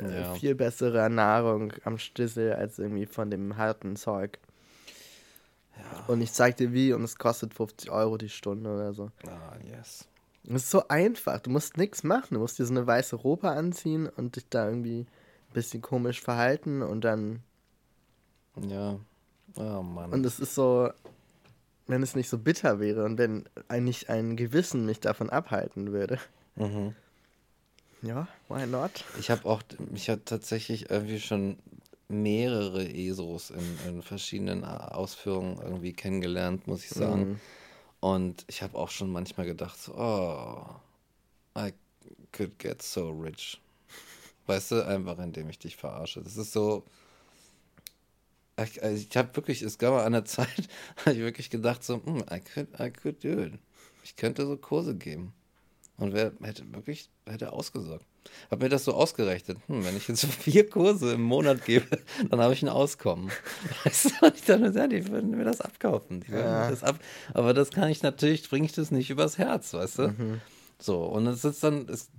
äh, ja. viel bessere Nahrung am Stissel als irgendwie von dem harten Zeug. Ja. Und ich zeig dir wie und es kostet 50 Euro die Stunde oder so. Ah, yes. Es ist so einfach. Du musst nichts machen. Du musst dir so eine weiße Robe anziehen und dich da irgendwie bisschen komisch verhalten und dann. Ja. Oh Mann. Und es ist so, wenn es nicht so bitter wäre und wenn eigentlich ein Gewissen mich davon abhalten würde. Mhm. Ja, why not? Ich habe auch, ich habe tatsächlich irgendwie schon mehrere ESOs in, in, verschiedenen Ausführungen irgendwie kennengelernt, muss ich sagen. Mhm. Und ich habe auch schon manchmal gedacht, so, oh, I could get so rich. Weißt du, einfach indem ich dich verarsche. Das ist so. Ich, also ich habe wirklich, es gab an der Zeit, habe ich wirklich gedacht, so, hm, I could, I could do it. Ich könnte so Kurse geben. Und wer hätte wirklich, hätte ausgesorgt. Hab mir das so ausgerechnet. Hm, wenn ich jetzt vier Kurse im Monat gebe, dann habe ich ein Auskommen. Weißt du, ich dachte, ja, die würden mir das abkaufen. Ja. Das ab, aber das kann ich natürlich, bringe ich das nicht übers Herz, weißt du? Mhm. So, und es ist dann, es,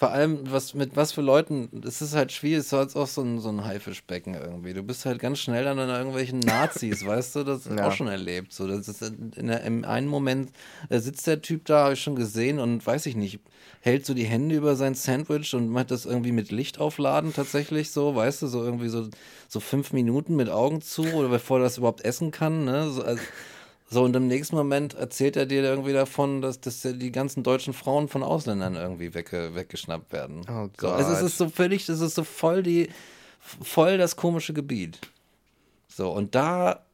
vor allem, was mit was für Leuten, es ist halt schwierig, es ist halt auch so ein, so ein Haifischbecken irgendwie. Du bist halt ganz schnell dann an irgendwelchen Nazis, weißt du, das ja. auch schon erlebt. So, das ist in der, Im einen Moment sitzt der Typ da, habe ich schon gesehen, und weiß ich nicht, hält so die Hände über sein Sandwich und macht das irgendwie mit Licht aufladen tatsächlich so, weißt du, so irgendwie so, so fünf Minuten mit Augen zu oder bevor er das überhaupt essen kann, ne? So, also, So, und im nächsten Moment erzählt er dir irgendwie davon, dass, dass die ganzen deutschen Frauen von Ausländern irgendwie wegge, weggeschnappt werden. Oh So, Gott. also es ist so völlig, es ist so voll die, voll das komische Gebiet. So, und da,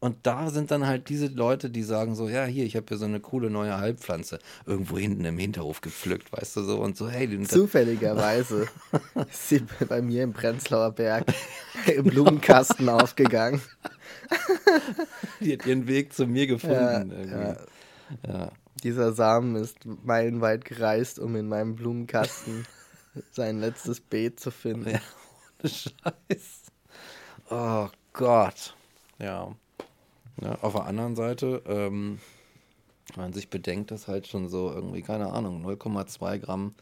und da sind dann halt diese Leute, die sagen so, ja, hier, ich habe hier so eine coole neue Heilpflanze irgendwo hinten im Hinterhof gepflückt, weißt du so, und so, hey, die, Zufälligerweise ist sie bei mir im Prenzlauer Berg im Blumenkasten aufgegangen. die hat ihren Weg zu mir gefunden. irgendwie. ja. Dieser Samen ist meilenweit gereist, um in meinem Blumenkasten sein letztes Beet zu finden. Ja, ohne Scheiß. Oh Gott. Ja. ja. Auf der anderen Seite, ähm, wenn man sich bedenkt, dass halt schon so irgendwie, keine Ahnung, 0,2 Gramm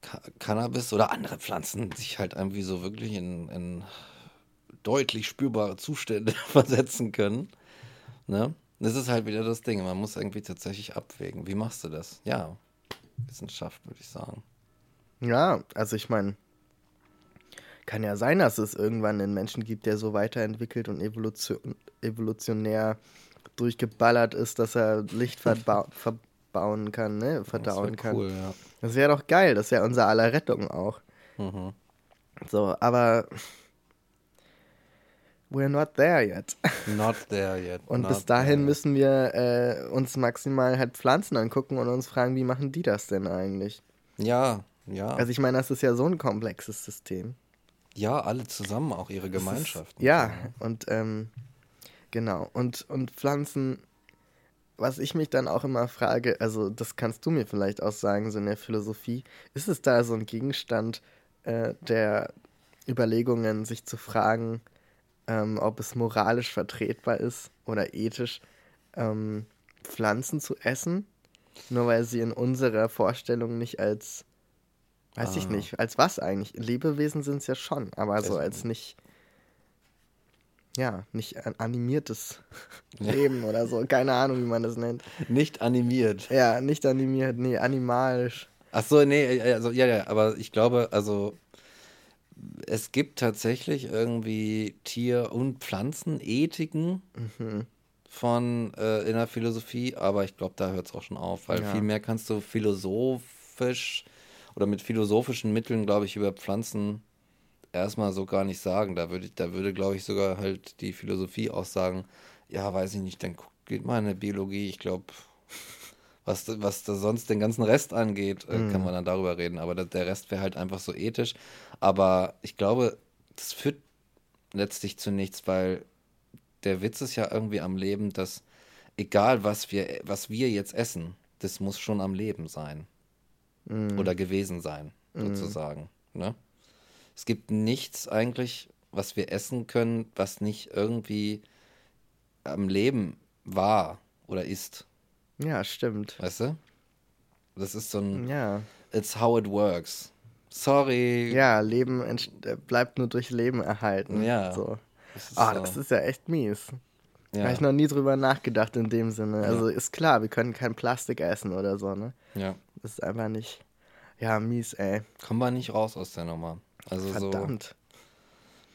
Ca- Cannabis oder andere Pflanzen sich halt irgendwie so wirklich in, in deutlich spürbare Zustände versetzen können. Ne? Das ist halt wieder das Ding. Man muss irgendwie tatsächlich abwägen. Wie machst du das? Ja, Wissenschaft, würde ich sagen. Ja, also ich meine, kann ja sein, dass es irgendwann einen Menschen gibt, der so weiterentwickelt und evolution, evolutionär durchgeballert ist, dass er Licht verba verbauen kann, ne? Das verdauen wär kann. cool, ja. Das wäre doch geil, das wäre unser aller Rettung auch. Mhm. So, aber we're not there yet. Not there yet. Und bis dahin müssen wir äh, uns maximal halt Pflanzen angucken und uns fragen, wie machen die das denn eigentlich? Ja, ja. Also ich meine, das ist ja so ein komplexes System. ja, alle zusammen, auch ihre Gemeinschaften. Ja, und ähm, genau. Und, und Pflanzen, was ich mich dann auch immer frage, also das kannst du mir vielleicht auch sagen, so in der Philosophie, ist es da so ein Gegenstand äh, der Überlegungen, sich zu fragen, ähm, ob es moralisch vertretbar ist oder ethisch, ähm, Pflanzen zu essen, nur weil sie in unserer Vorstellung nicht als, weiß ich Ah. nicht, als was eigentlich? Lebewesen sind es ja schon, aber so Es- als nicht, ja, nicht ein animiertes Ja. Leben oder so, keine Ahnung, wie man das nennt. Nicht animiert. Ja, nicht animiert, nee, animalisch. Ach so, nee, also ja, ja, aber ich glaube, also es gibt tatsächlich irgendwie Tier- und Pflanzenethiken Mhm. von äh, in der Philosophie, aber ich glaube, da hört es auch schon auf, weil Ja. viel mehr kannst du philosophisch oder mit philosophischen Mitteln, glaube ich, über Pflanzen erstmal so gar nicht sagen. Da würde ich, da würde, glaube ich, sogar halt die Philosophie auch sagen, ja, weiß ich nicht, dann geht mal in der Biologie, ich glaube, was, was da sonst den ganzen Rest angeht, äh, kann man dann darüber reden. Aber der Rest wäre halt einfach so ethisch. Aber ich glaube, das führt letztlich zu nichts, weil der Witz ist ja irgendwie am Leben, dass egal was wir, was wir jetzt essen, das muss schon am Leben sein. Oder gewesen sein, sozusagen. Ne? Es gibt nichts eigentlich, was wir essen können, was nicht irgendwie am Leben war oder ist. Ja, stimmt. Weißt du? Das ist so ein Ja. It's how it works. Sorry. Ja, Leben äh, bleibt nur durch Leben erhalten. Ja. So. Das ist Ah, so. das ist ja echt mies. ja. Habe ich noch nie drüber nachgedacht in dem Sinne. Ja. Also ist klar, wir können kein Plastik essen oder so, ne? ja. Das ist einfach nicht. Ja, mies, ey. Kommen wir nicht raus aus der Nummer. Also Verdammt.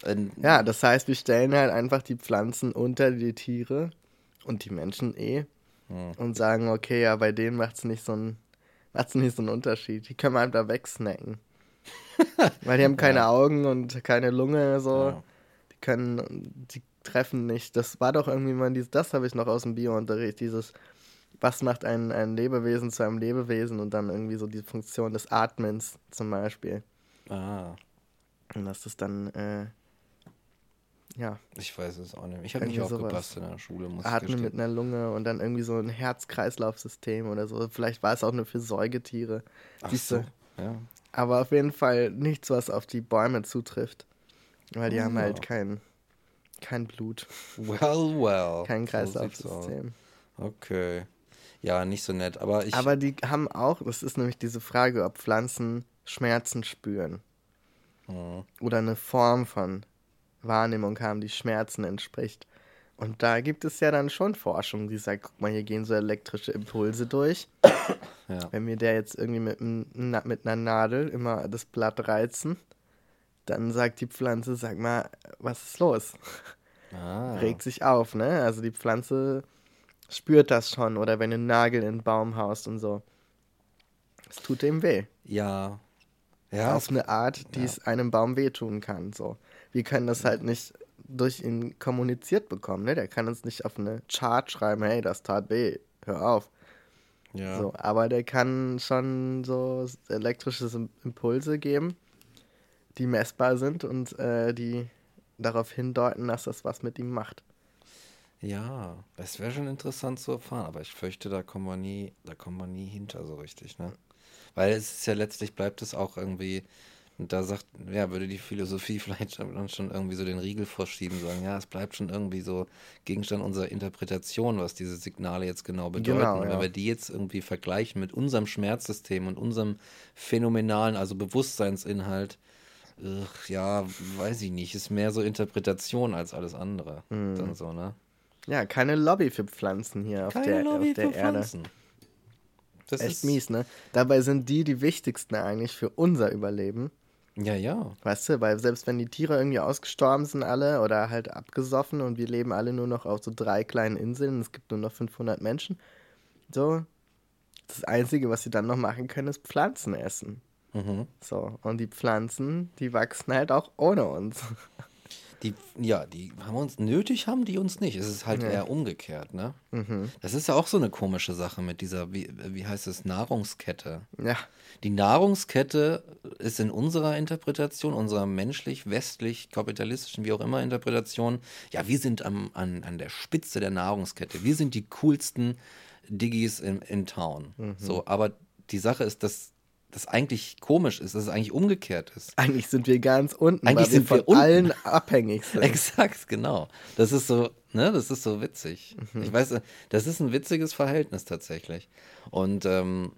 so. Ein, Ja, das heißt, wir stellen halt einfach die Pflanzen unter die Tiere und die Menschen eh Hm. und sagen, okay, ja, bei denen macht's nicht so einen macht's nicht so einen Unterschied. Die können wir einfach wegsnacken. Weil die haben keine Augen und keine Lunge, so. Ja. Die können, die treffen nicht. Das war doch irgendwie mal dieses, das habe ich noch aus dem Biounterricht, dieses, was macht ein, ein Lebewesen zu einem Lebewesen und dann irgendwie so die Funktion des Atmens zum Beispiel. Ah, Und dass das dann, äh, ja, ich weiß es auch nicht. Ich habe nicht aufgepasst in der Schule, muss ich Atmen mit gestehen. einer Lunge und dann irgendwie so ein Herz-Kreislauf-System oder so. Vielleicht war es auch nur für Säugetiere. Ach Siehste. so. Ja. Aber auf jeden Fall nichts, was auf die Bäume zutrifft. Weil die Oh. haben halt kein, kein Blut, Well, well. kein So. Kreislaufsystem. Okay. Ja, nicht so nett. Aber ich. Aber die haben auch, das ist nämlich diese Frage, ob Pflanzen Schmerzen spüren. Hm. Oder eine Form von Wahrnehmung haben, die Schmerzen entspricht. Und da gibt es ja dann schon Forschung, die sagt, guck mal, hier gehen so elektrische Impulse durch. Ja. Wenn wir der jetzt irgendwie mit, mit einer Nadel immer das Blatt reizen, dann sagt die Pflanze, sag mal, was ist los? Ah. regt sich auf, ne? Also die Pflanze spürt das schon oder wenn du einen Nagel in den Baum haust und so. Es tut dem weh. Ja. Ja, auf eine Art, die ja. es einem Baum wehtun kann. So. Wir können das halt nicht durch ihn kommuniziert bekommen, ne? Der kann uns nicht auf eine Chart schreiben, hey, das tat weh, hör auf. ja. So, aber der kann schon so elektrische Im- Impulse geben, die messbar sind und äh, die darauf hindeuten, dass das was mit ihm macht. Ja, es wäre schon interessant zu erfahren, aber ich fürchte, da kommen wir nie, da kommen wir nie hinter so richtig, ne? Weil es ist ja letztlich bleibt es auch irgendwie, und da sagt, ja, würde die Philosophie vielleicht dann schon irgendwie so den Riegel vorschieben, sagen, ja, es bleibt schon irgendwie so Gegenstand unserer Interpretation, was diese Signale jetzt genau bedeuten. Genau, Und wenn ja. wir die jetzt irgendwie vergleichen mit unserem Schmerzsystem und unserem phänomenalen, also Bewusstseinsinhalt, ugh, ja, weiß ich nicht, ist mehr so Interpretation als alles andere. Mhm. Dann so, ne? Ja, keine Lobby für Pflanzen hier auf Keine der, Lobby auf der für Erde. Pflanzen. Das Echt ist mies, ne? Dabei sind die die wichtigsten eigentlich für unser Überleben. Ja, ja. Weißt du, weil selbst wenn die Tiere irgendwie ausgestorben sind alle oder halt abgesoffen und wir leben alle nur noch auf so drei kleinen Inseln es gibt nur noch 500 Menschen, so, das Einzige, was sie dann noch machen können, ist Pflanzen essen. Mhm. So, und die Pflanzen, die wachsen halt auch ohne uns. Die, ja, die haben uns nötig, haben die uns nicht. Es ist halt Ja. eher umgekehrt, ne? Mhm. Das ist ja auch so eine komische Sache mit dieser, wie, wie heißt es, Nahrungskette. Ja, Die Nahrungskette ist in unserer Interpretation, unserer menschlich, westlich, kapitalistischen, wie auch immer Interpretation, ja, wir sind am, an, an der Spitze der Nahrungskette. Wir sind die coolsten Diggis in, in Town. So, aber die Sache ist, dass das eigentlich komisch ist, dass es eigentlich umgekehrt ist. eigentlich sind wir ganz unten, Eigentlich sind wir wir von unten. allen abhängig sind. Exakt, genau. Das ist so, ne, das ist so witzig. Mhm. Ich weiß, das ist ein witziges Verhältnis tatsächlich. Und ähm,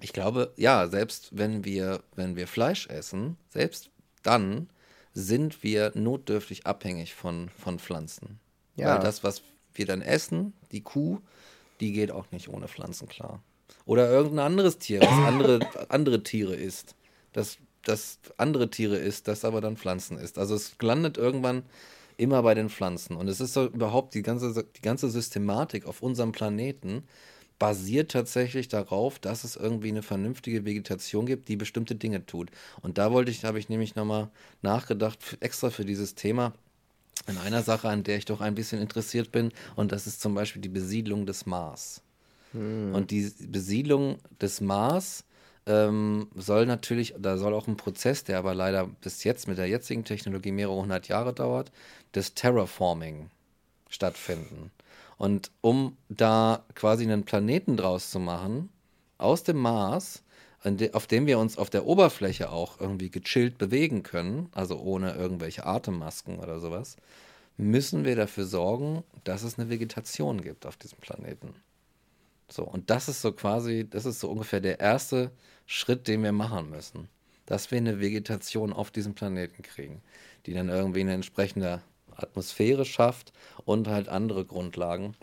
ich glaube, ja, selbst wenn wir, wenn wir Fleisch essen, selbst dann sind wir notdürftig abhängig von, von Pflanzen. Ja. Weil das, was wir dann essen, die Kuh, die geht auch nicht ohne Pflanzen klar. Oder irgendein anderes Tier, was andere, andere Tiere isst. Das, das andere Tiere isst, das aber dann Pflanzen isst. Also es landet irgendwann immer bei den Pflanzen. Und es ist so überhaupt die ganze, die ganze Systematik auf unserem Planeten basiert tatsächlich darauf, dass es irgendwie eine vernünftige Vegetation gibt, die bestimmte Dinge tut. Und da wollte ich, habe ich nämlich nochmal nachgedacht, extra für dieses Thema, in einer Sache, an der ich doch ein bisschen interessiert bin, und das ist zum Beispiel die Besiedlung des Mars. Und die Besiedlung des Mars ähm, soll natürlich, da soll auch ein Prozess, der aber leider bis jetzt mit der jetzigen Technologie mehrere hundert Jahre dauert, des Terraforming stattfinden. Und um da quasi einen Planeten draus zu machen, aus dem Mars, auf dem wir uns auf der Oberfläche auch irgendwie gechillt bewegen können, also ohne irgendwelche Atemmasken oder sowas, müssen wir dafür sorgen, dass es eine Vegetation gibt auf diesem Planeten. So, und das ist so quasi, das ist so ungefähr der erste Schritt, den wir machen müssen. Dass wir eine Vegetation auf diesem Planeten kriegen, die dann irgendwie eine entsprechende Atmosphäre schafft und halt andere Grundlagen.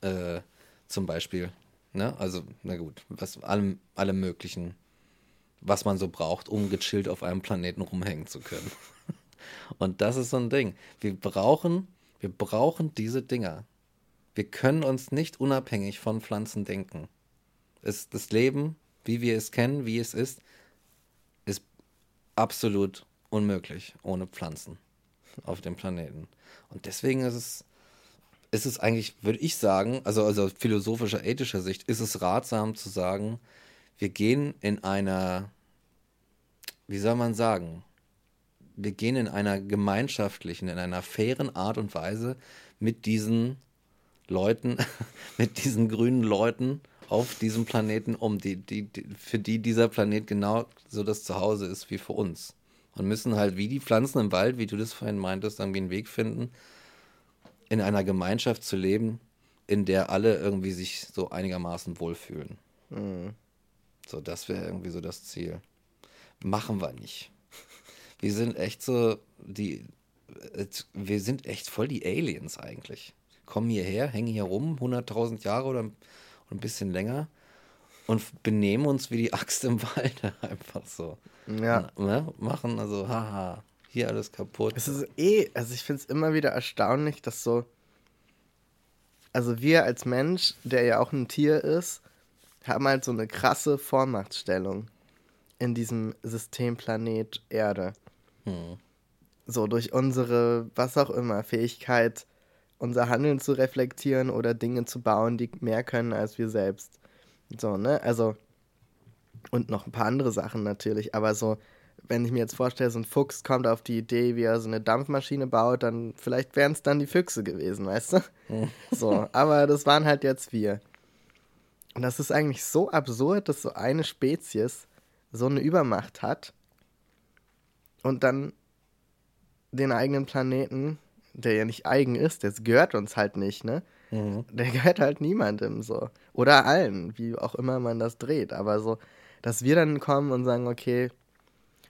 Äh, zum Beispiel, ne, also, na gut, was allem, alle möglichen, was man so braucht, um gechillt auf einem Planeten rumhängen zu können. Und das ist so ein Ding. Wir brauchen, wir brauchen diese Dinger. Wir können uns nicht unabhängig von Pflanzen denken. Es, das Leben, wie wir es kennen, wie es ist, ist absolut unmöglich ohne Pflanzen auf dem Planeten. Und deswegen ist es, ist es eigentlich, würde ich sagen, also, also aus philosophischer, ethischer Sicht, ist es ratsam zu sagen, wir gehen in einer, wie soll man sagen, wir gehen in einer gemeinschaftlichen, in einer fairen Art und Weise mit diesen Leuten, mit diesen grünen Leuten auf diesem Planeten um, die, die, die, für die dieser Planet genau so das Zuhause ist wie für uns. Und müssen halt wie die Pflanzen im Wald, wie du das vorhin meintest, irgendwie einen Weg finden, in einer Gemeinschaft zu leben, in der alle irgendwie sich so einigermaßen wohlfühlen. So, das wäre irgendwie so das Ziel. Machen wir nicht. Wir sind echt so, die, äh, wir sind echt voll die Aliens eigentlich. Kommen hierher, hängen hier rum, 100.000 Jahre oder ein bisschen länger und benehmen uns wie die Axt im Wald einfach so. Ja. Ne? Machen also, haha, hier alles kaputt. Es ist eh, also ich finde es immer wieder erstaunlich, dass so, also wir als Mensch, der ja auch ein Tier ist, haben halt so eine krasse Vormachtstellung in diesem Systemplanet Erde. Hm. So durch unsere, was auch immer, Fähigkeit, unser Handeln zu reflektieren oder Dinge zu bauen, die mehr können als wir selbst. So, ne? Also, und noch ein paar andere Sachen natürlich, aber so, wenn ich mir jetzt vorstelle, so ein Fuchs kommt auf die Idee, wie er so eine Dampfmaschine baut, dann vielleicht wären es dann die Füchse gewesen, weißt du? so, aber das waren halt jetzt wir. Und das ist eigentlich so absurd, dass so eine Spezies so eine Übermacht hat und dann den eigenen Planeten, der ja nicht eigen ist, das gehört uns halt nicht, ne? Mhm. Der gehört halt niemandem so. Oder allen, wie auch immer man das dreht. Aber so, dass wir dann kommen und sagen, okay,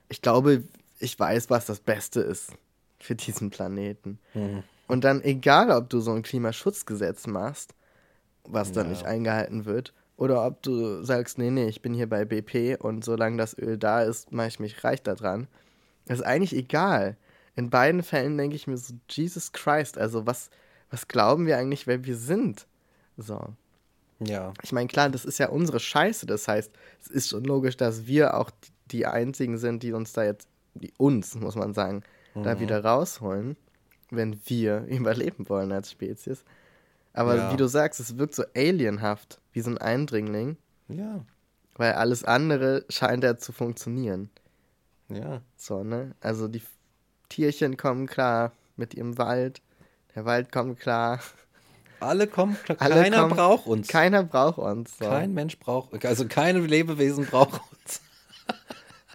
ich glaube, ich weiß, was das Beste ist für diesen Planeten. Mhm. Und dann, egal ob du so ein Klimaschutzgesetz machst, was dann Ja. nicht eingehalten wird, oder ob du sagst, nee, nee, ich bin hier bei BP und solange das Öl da ist, mache ich mich reich daran. Das ist eigentlich egal. In beiden Fällen denke ich mir so, Jesus Christ, also was, was glauben wir eigentlich, wer wir sind? So. Ja. Ich meine, klar, das ist ja unsere Scheiße. Das heißt, es ist schon logisch, dass wir auch die- einzigen sind, die uns da jetzt, die uns, muss man sagen, da wieder rausholen, wenn wir überleben wollen als Spezies. Aber Ja. wie du sagst, es wirkt so alienhaft, wie so ein Eindringling, Ja. weil alles andere scheint ja zu funktionieren. Ja. So, ne? Also die Tierchen kommen klar mit ihrem Wald, der Wald kommt klar. Alle kommen, klar, Alle keiner kommen- braucht uns. Keiner braucht uns. So. Kein Mensch braucht, also keine Lebewesen braucht uns.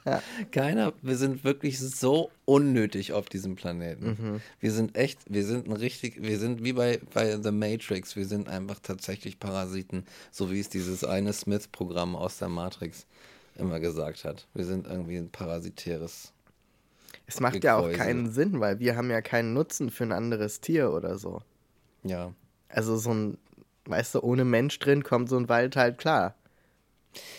Ja. Keiner, wir sind wirklich so unnötig auf diesem Planeten. Mhm. Wir sind echt, wir sind ein richtig, wir sind wie bei, bei The Matrix, wir sind einfach tatsächlich Parasiten, so wie es dieses eine Smith-Programm aus der Matrix immer gesagt hat. Wir sind irgendwie ein parasitäres. Es macht ja auch keinen Sinn, weil wir haben ja keinen Nutzen für ein anderes Tier oder so. Ja. Also so ein, weißt du, ohne Mensch drin kommt so ein Wald halt klar.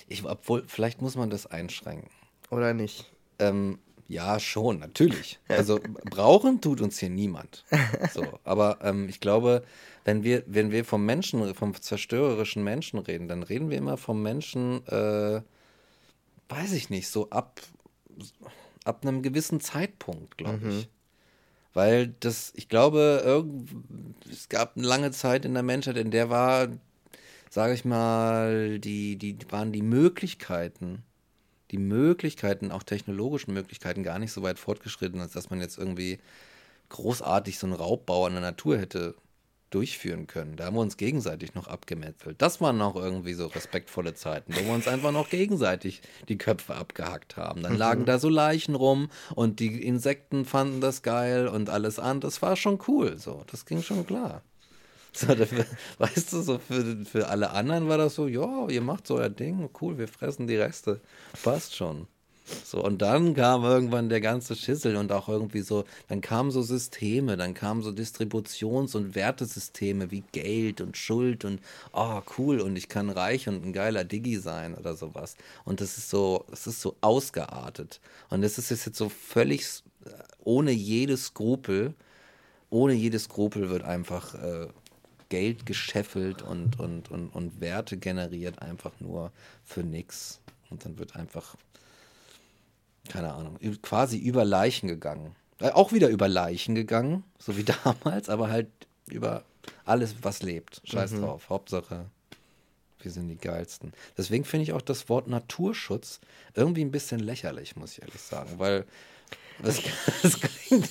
Ich, obwohl, vielleicht muss man das einschränken. Oder nicht? Ähm, ja, schon, natürlich. Also brauchen tut uns hier niemand. So, aber ähm, ich glaube, wenn wir, wenn wir vom Menschen, vom zerstörerischen Menschen reden, dann reden wir immer vom Menschen, äh, weiß ich nicht, so ab, ab einem gewissen Zeitpunkt, glaube ich. Weil das, ich glaube, irgend, es gab eine lange Zeit in der Menschheit, in der war, sage ich mal, die, die waren die Möglichkeiten, die Möglichkeiten, auch technologischen Möglichkeiten, gar nicht so weit fortgeschritten, als dass man jetzt irgendwie großartig so einen Raubbau an der Natur hätte durchführen können. Da haben wir uns gegenseitig noch abgemetzelt. Das waren noch irgendwie so respektvolle Zeiten, wo wir uns einfach noch gegenseitig die Köpfe abgehackt haben. Dann lagen da so Leichen rum und die Insekten fanden das geil und alles an. Das war schon cool. So, das ging schon klar. So, dafür, weißt du, so für, für alle anderen war das so, ja, ihr macht so euer Ding, cool, wir fressen die Reste. Passt schon. So, und dann kam irgendwann der ganze Schissel und auch irgendwie so, dann kamen so Systeme, dann kamen so Distributions- und Wertesysteme wie Geld und Schuld und, oh, cool, und ich kann reich und ein geiler Digi sein oder sowas. Und das ist so, das ist so ausgeartet. Und das ist jetzt so völlig äh, ohne jedes Skrupel, ohne jedes Skrupel wird einfach äh, Geld gescheffelt und, und, und, und Werte generiert einfach nur für nix. Und dann wird einfach, keine Ahnung, quasi über Leichen gegangen. Äh, auch wieder über Leichen gegangen, so wie damals, aber halt über alles, was lebt. Scheiß drauf. Hauptsache, wir sind die geilsten. Deswegen finde ich auch das Wort Naturschutz irgendwie ein bisschen lächerlich, muss ich ehrlich sagen, weil das, das klingt,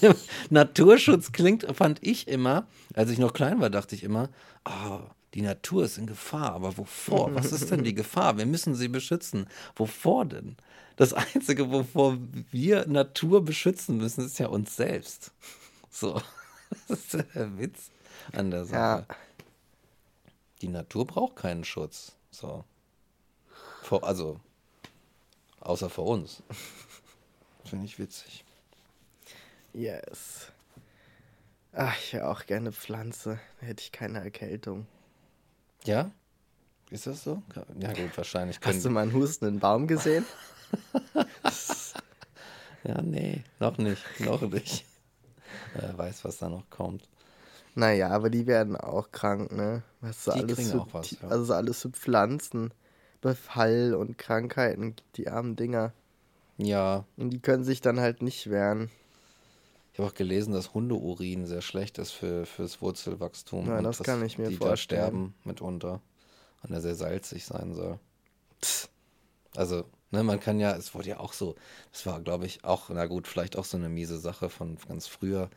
Naturschutz klingt, fand ich immer, als ich noch klein war, dachte ich immer, ah, die Natur ist in Gefahr, aber wovor? Was ist denn die Gefahr? Wir müssen sie beschützen. Wovor denn? Das Einzige, wovor wir Natur beschützen müssen, ist ja uns selbst. So, das ist der Witz an der Sache. Ja. Die Natur braucht keinen Schutz. So. Vor, also, außer vor uns. Finde ich witzig. Yes. Ach, ich wäre auch gerne Pflanze. Da hätte ich keine Erkältung. Ja? Ist das so? Ja, gut, wahrscheinlich Hast du mal einen hustenden Baum gesehen? Ja, nee, noch nicht, noch nicht. Wer weiß, was da noch kommt. Naja, aber die werden auch krank, ne? Was so Die alles kriegen für, auch was, ja. Also so alles für Pflanzen, Befall und Krankheiten, die armen Dinger. Ja, Und die können sich dann halt nicht wehren. Ich habe auch gelesen, dass Hundeurin sehr schlecht ist für fürs Wurzelwachstum. Und das kann ich mir die da vorstellen. sterben mitunter. Und er sehr salzig sein soll. Also, ne, man kann ja, es wurde ja auch so, das war, glaube ich, auch, na gut, vielleicht auch so eine miese Sache von ganz früher,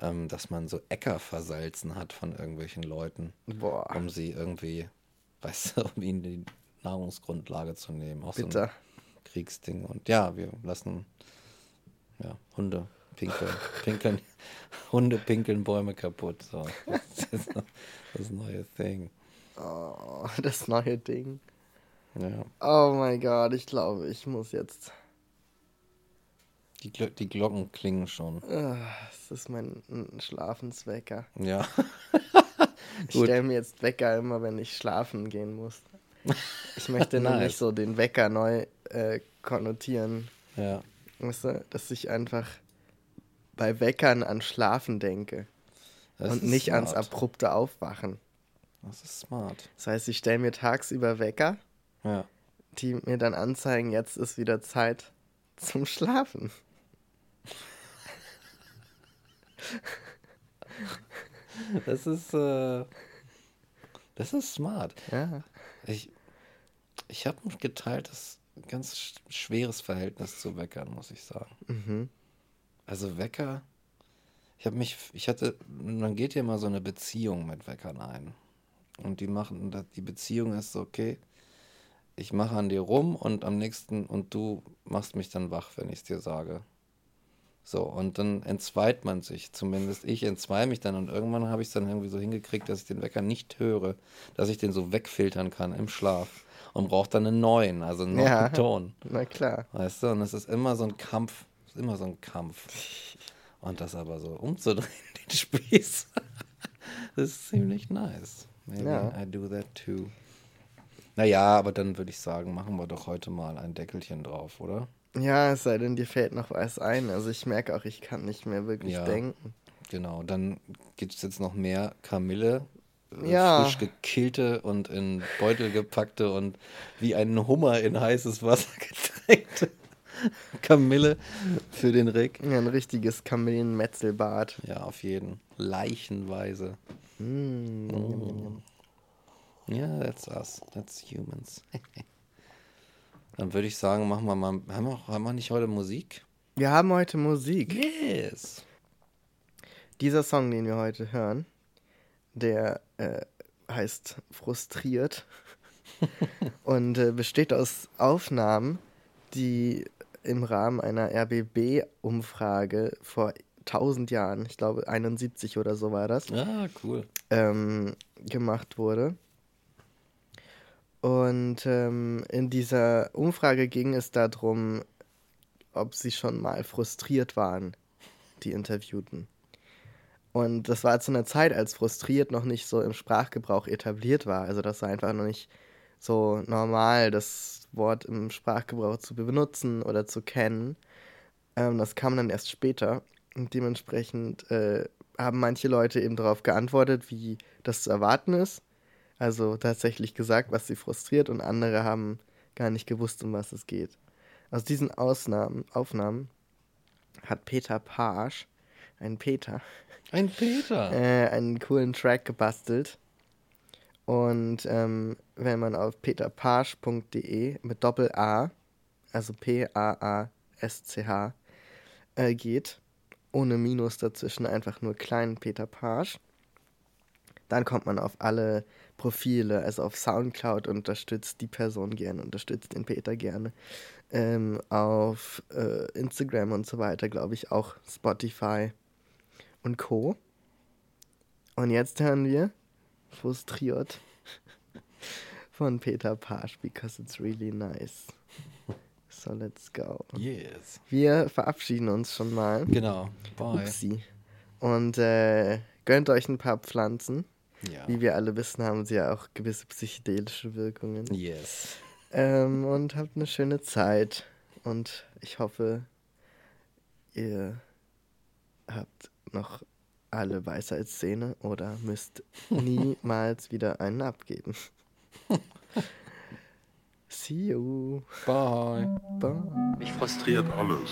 ähm, dass man so Äcker versalzen hat von irgendwelchen Leuten, Boah, um sie irgendwie, weißt du, um ihnen die Nahrungsgrundlage zu nehmen. Auch so bitter. ein Kriegsding. Und ja, wir lassen ja, Hunde pinkeln, pinkeln, Hunde pinkeln Bäume kaputt. So. Das ist das neue Thing. Oh, das neue Ding. Ja. Oh mein Gott, ich glaube, ich muss jetzt. Die, Glo die Glocken klingen schon. Ah, Das ist mein Schlafenswecker. Ja. Ich stelle mir jetzt Wecker immer, wenn ich schlafen gehen muss. Ich möchte Nice. nicht so den Wecker neu äh, konnotieren. Ja. Weißt du, dass ich einfach bei Weckern an Schlafen denke Das und nicht ans smart. abrupte Aufwachen. Das ist smart. Das heißt, ich stelle mir tagsüber Wecker, Ja. die mir dann anzeigen, jetzt ist wieder Zeit zum Schlafen. Das ist, äh, das ist smart. Ja. Ich, ich habe ein geteiltes, ganz sch- schweres Verhältnis zu Weckern, muss ich sagen. Mhm. Also Wecker, ich habe mich, ich hatte, man geht ja mal so eine Beziehung mit Weckern ein. Und die machen, die Beziehung ist so, okay, ich mache an dir rum und am nächsten, und du machst mich dann wach, wenn ich es dir sage. So, und dann entzweit man sich, zumindest ich entzwei mich dann und irgendwann habe ich es dann irgendwie so hingekriegt, dass ich den Wecker nicht höre, dass ich den so wegfiltern kann im Schlaf und brauche dann einen neuen, also einen neuen Ja. Ton. Na klar. Weißt du, und es ist immer so ein Kampf, immer so ein Kampf. Und das aber so umzudrehen, den Spieß, das ist ziemlich nice. Maybe Ja. I do that too. Naja, aber dann würde ich sagen, machen wir doch heute mal ein Deckelchen drauf, oder? Ja, es sei denn, dir fällt noch was ein. Also ich merke auch, ich kann nicht mehr wirklich Ja. denken. Genau, dann gibt es jetzt noch mehr Kamille. äh, Ja. Frisch gekillte und in Beutel gepackte und wie ein Hummer in heißes Wasser getränkte Kamille für den Rick. Ja, ein richtiges Kamillenmetzelbad. Ja, auf jeden. Leichenweise. Mm. Mm. Ja, that's us. That's humans. Dann würde ich sagen, machen wir mal. Haben wir, haben wir nicht heute Musik? Wir haben heute Musik. Yes. Dieser Song, den wir heute hören, der äh, heißt Frustriert und äh, besteht aus Aufnahmen, die im Rahmen einer RBB-Umfrage vor 1000 Jahren, ich glaube 71 oder so war das, Ah, cool. ähm, gemacht wurde. Und ähm, in dieser Umfrage ging es darum, ob sie schon mal frustriert waren, die Interviewten. Und das war zu einer Zeit, als frustriert noch nicht so im Sprachgebrauch etabliert war. Also das war einfach noch nicht so normal, das Wort im Sprachgebrauch zu benutzen oder zu kennen. Ähm, das kam dann erst später. Und dementsprechend äh, haben manche Leute eben darauf geantwortet, wie das zu erwarten ist. Also tatsächlich gesagt, was sie frustriert und andere haben gar nicht gewusst, um was es geht. Aus diesen Ausnahmen, Aufnahmen hat Peter Pasch, ein Peter, Ein Peter. äh, einen coolen Track gebastelt. Und ähm, wenn man auf peterpasch.de mit Doppel-A, also P-A-A-S-C-H, äh, geht, ohne Minus dazwischen, einfach nur kleinen Peter Pasch, dann kommt man auf alle Profile, also auf Soundcloud unterstützt die Person gerne, unterstützt den Peter gerne. Ähm, auf äh, Instagram und so weiter, glaube ich, auch Spotify und Co. Und jetzt hören wir Frustriert von Peter Pasch, because it's really nice. So, let's go. Yes. Wir verabschieden uns schon mal. Genau. Bye. Upsi. Und äh, gönnt euch ein paar Pflanzen. Ja. Wie wir alle wissen, haben sie ja auch gewisse psychedelische Wirkungen. Yes. Ähm, und habt eine schöne Zeit. Und ich hoffe, ihr habt noch alle Weisheitszähne oder müsst niemals wieder einen abgeben. See you. Bye. Bye. Mich frustriert alles.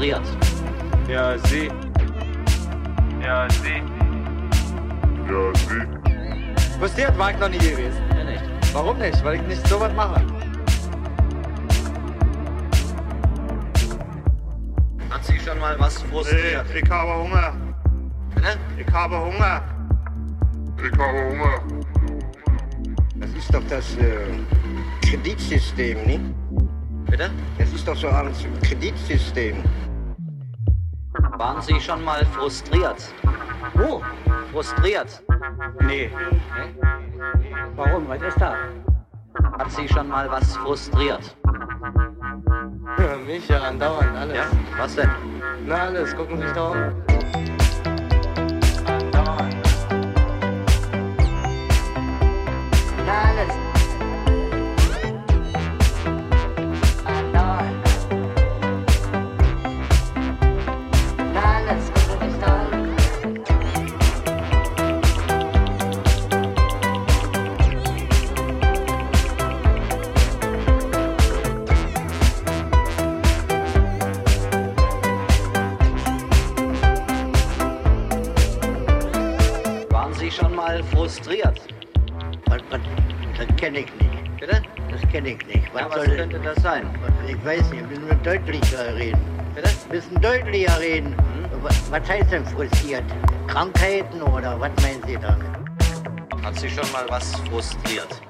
Was frustriert? Ja, sie. Ja, sie. Ja, sie. Frustriert war ich noch nie gewesen. Ja, nicht. Warum nicht? Weil ich nicht so was mache. Hat Sie schon mal was frustriert? ich habe Hunger. Bitte? Ich habe Hunger. Ich habe Hunger. Das ist doch das äh, Kreditsystem, nicht? Bitte? Das ist doch so ein Kreditsystem. Waren Sie schon mal frustriert? Wo? Frustriert? Nee. Warum? Was ist da? Hat Sie schon mal was frustriert? Mich ja andauernd alles. Ja? Was denn? Na alles, gucken Sie sich da um. Was, heißt denn frustriert? Krankheiten oder was meinen Sie damit? Hat Sie schon mal was frustriert?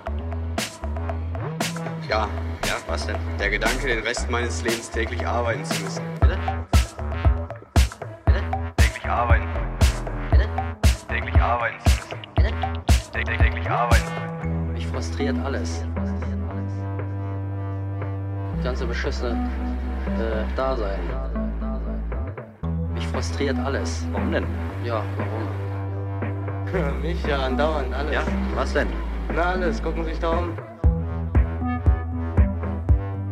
Ja, Ja, was denn? der Gedanke, den Rest meines Lebens täglich arbeiten zu müssen. Bitte? Bitte? Täglich arbeiten. Bitte? Täglich arbeiten zu müssen. Bitte? Täglich, täglich arbeiten. Mich frustriert alles. Das ganze beschissene äh, Dasein. Frustriert alles. Warum denn? Ja, warum? Mich ja andauernd alles. Ja, was denn? Na alles, gucken Sie sich da um.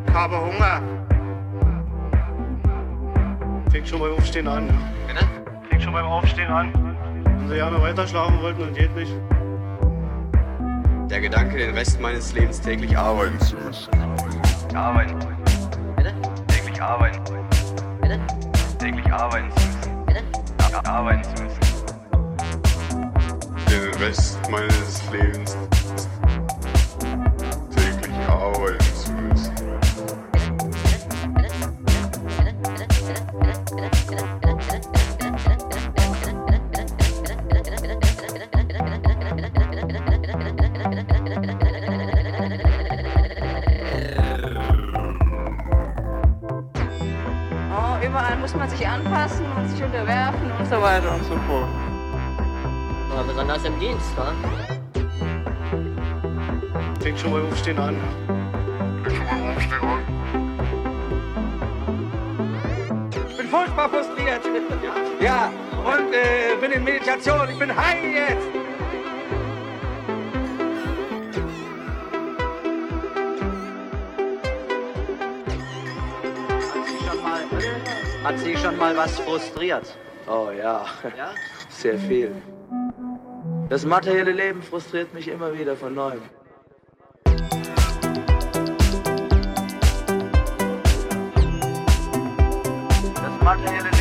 Ich habe Hunger. Fängt schon beim Aufstehen an. Bitte? Fängt schon beim Aufstehen an. Wenn Sie gerne weiter schlafen wollten und geht nicht. Der Gedanke, den Rest meines Lebens täglich arbeiten Arbeiten zu müssen. Arbeiten. Bitte? Täglich arbeiten. Bitte? Täglich arbeiten zu müssen. Arbeiten zu müssen. Den Rest meines Lebens täglich arbeiten zu müssen. Oh, überall muss man sich anpassen unterwerfen und so weiter und so fort. Aber besonders im Dienst, wa? Fängt schon beim Aufstehen an. Ich schon mal aufstehen an. Ich bin furchtbar frustriert. Ja, und äh, bin in Meditation. Ich bin high jetzt. Hat Sie schon mal was frustriert? Oh ja, Ja? sehr viel. Das materielle Leben frustriert mich immer wieder von neuem. Das materielle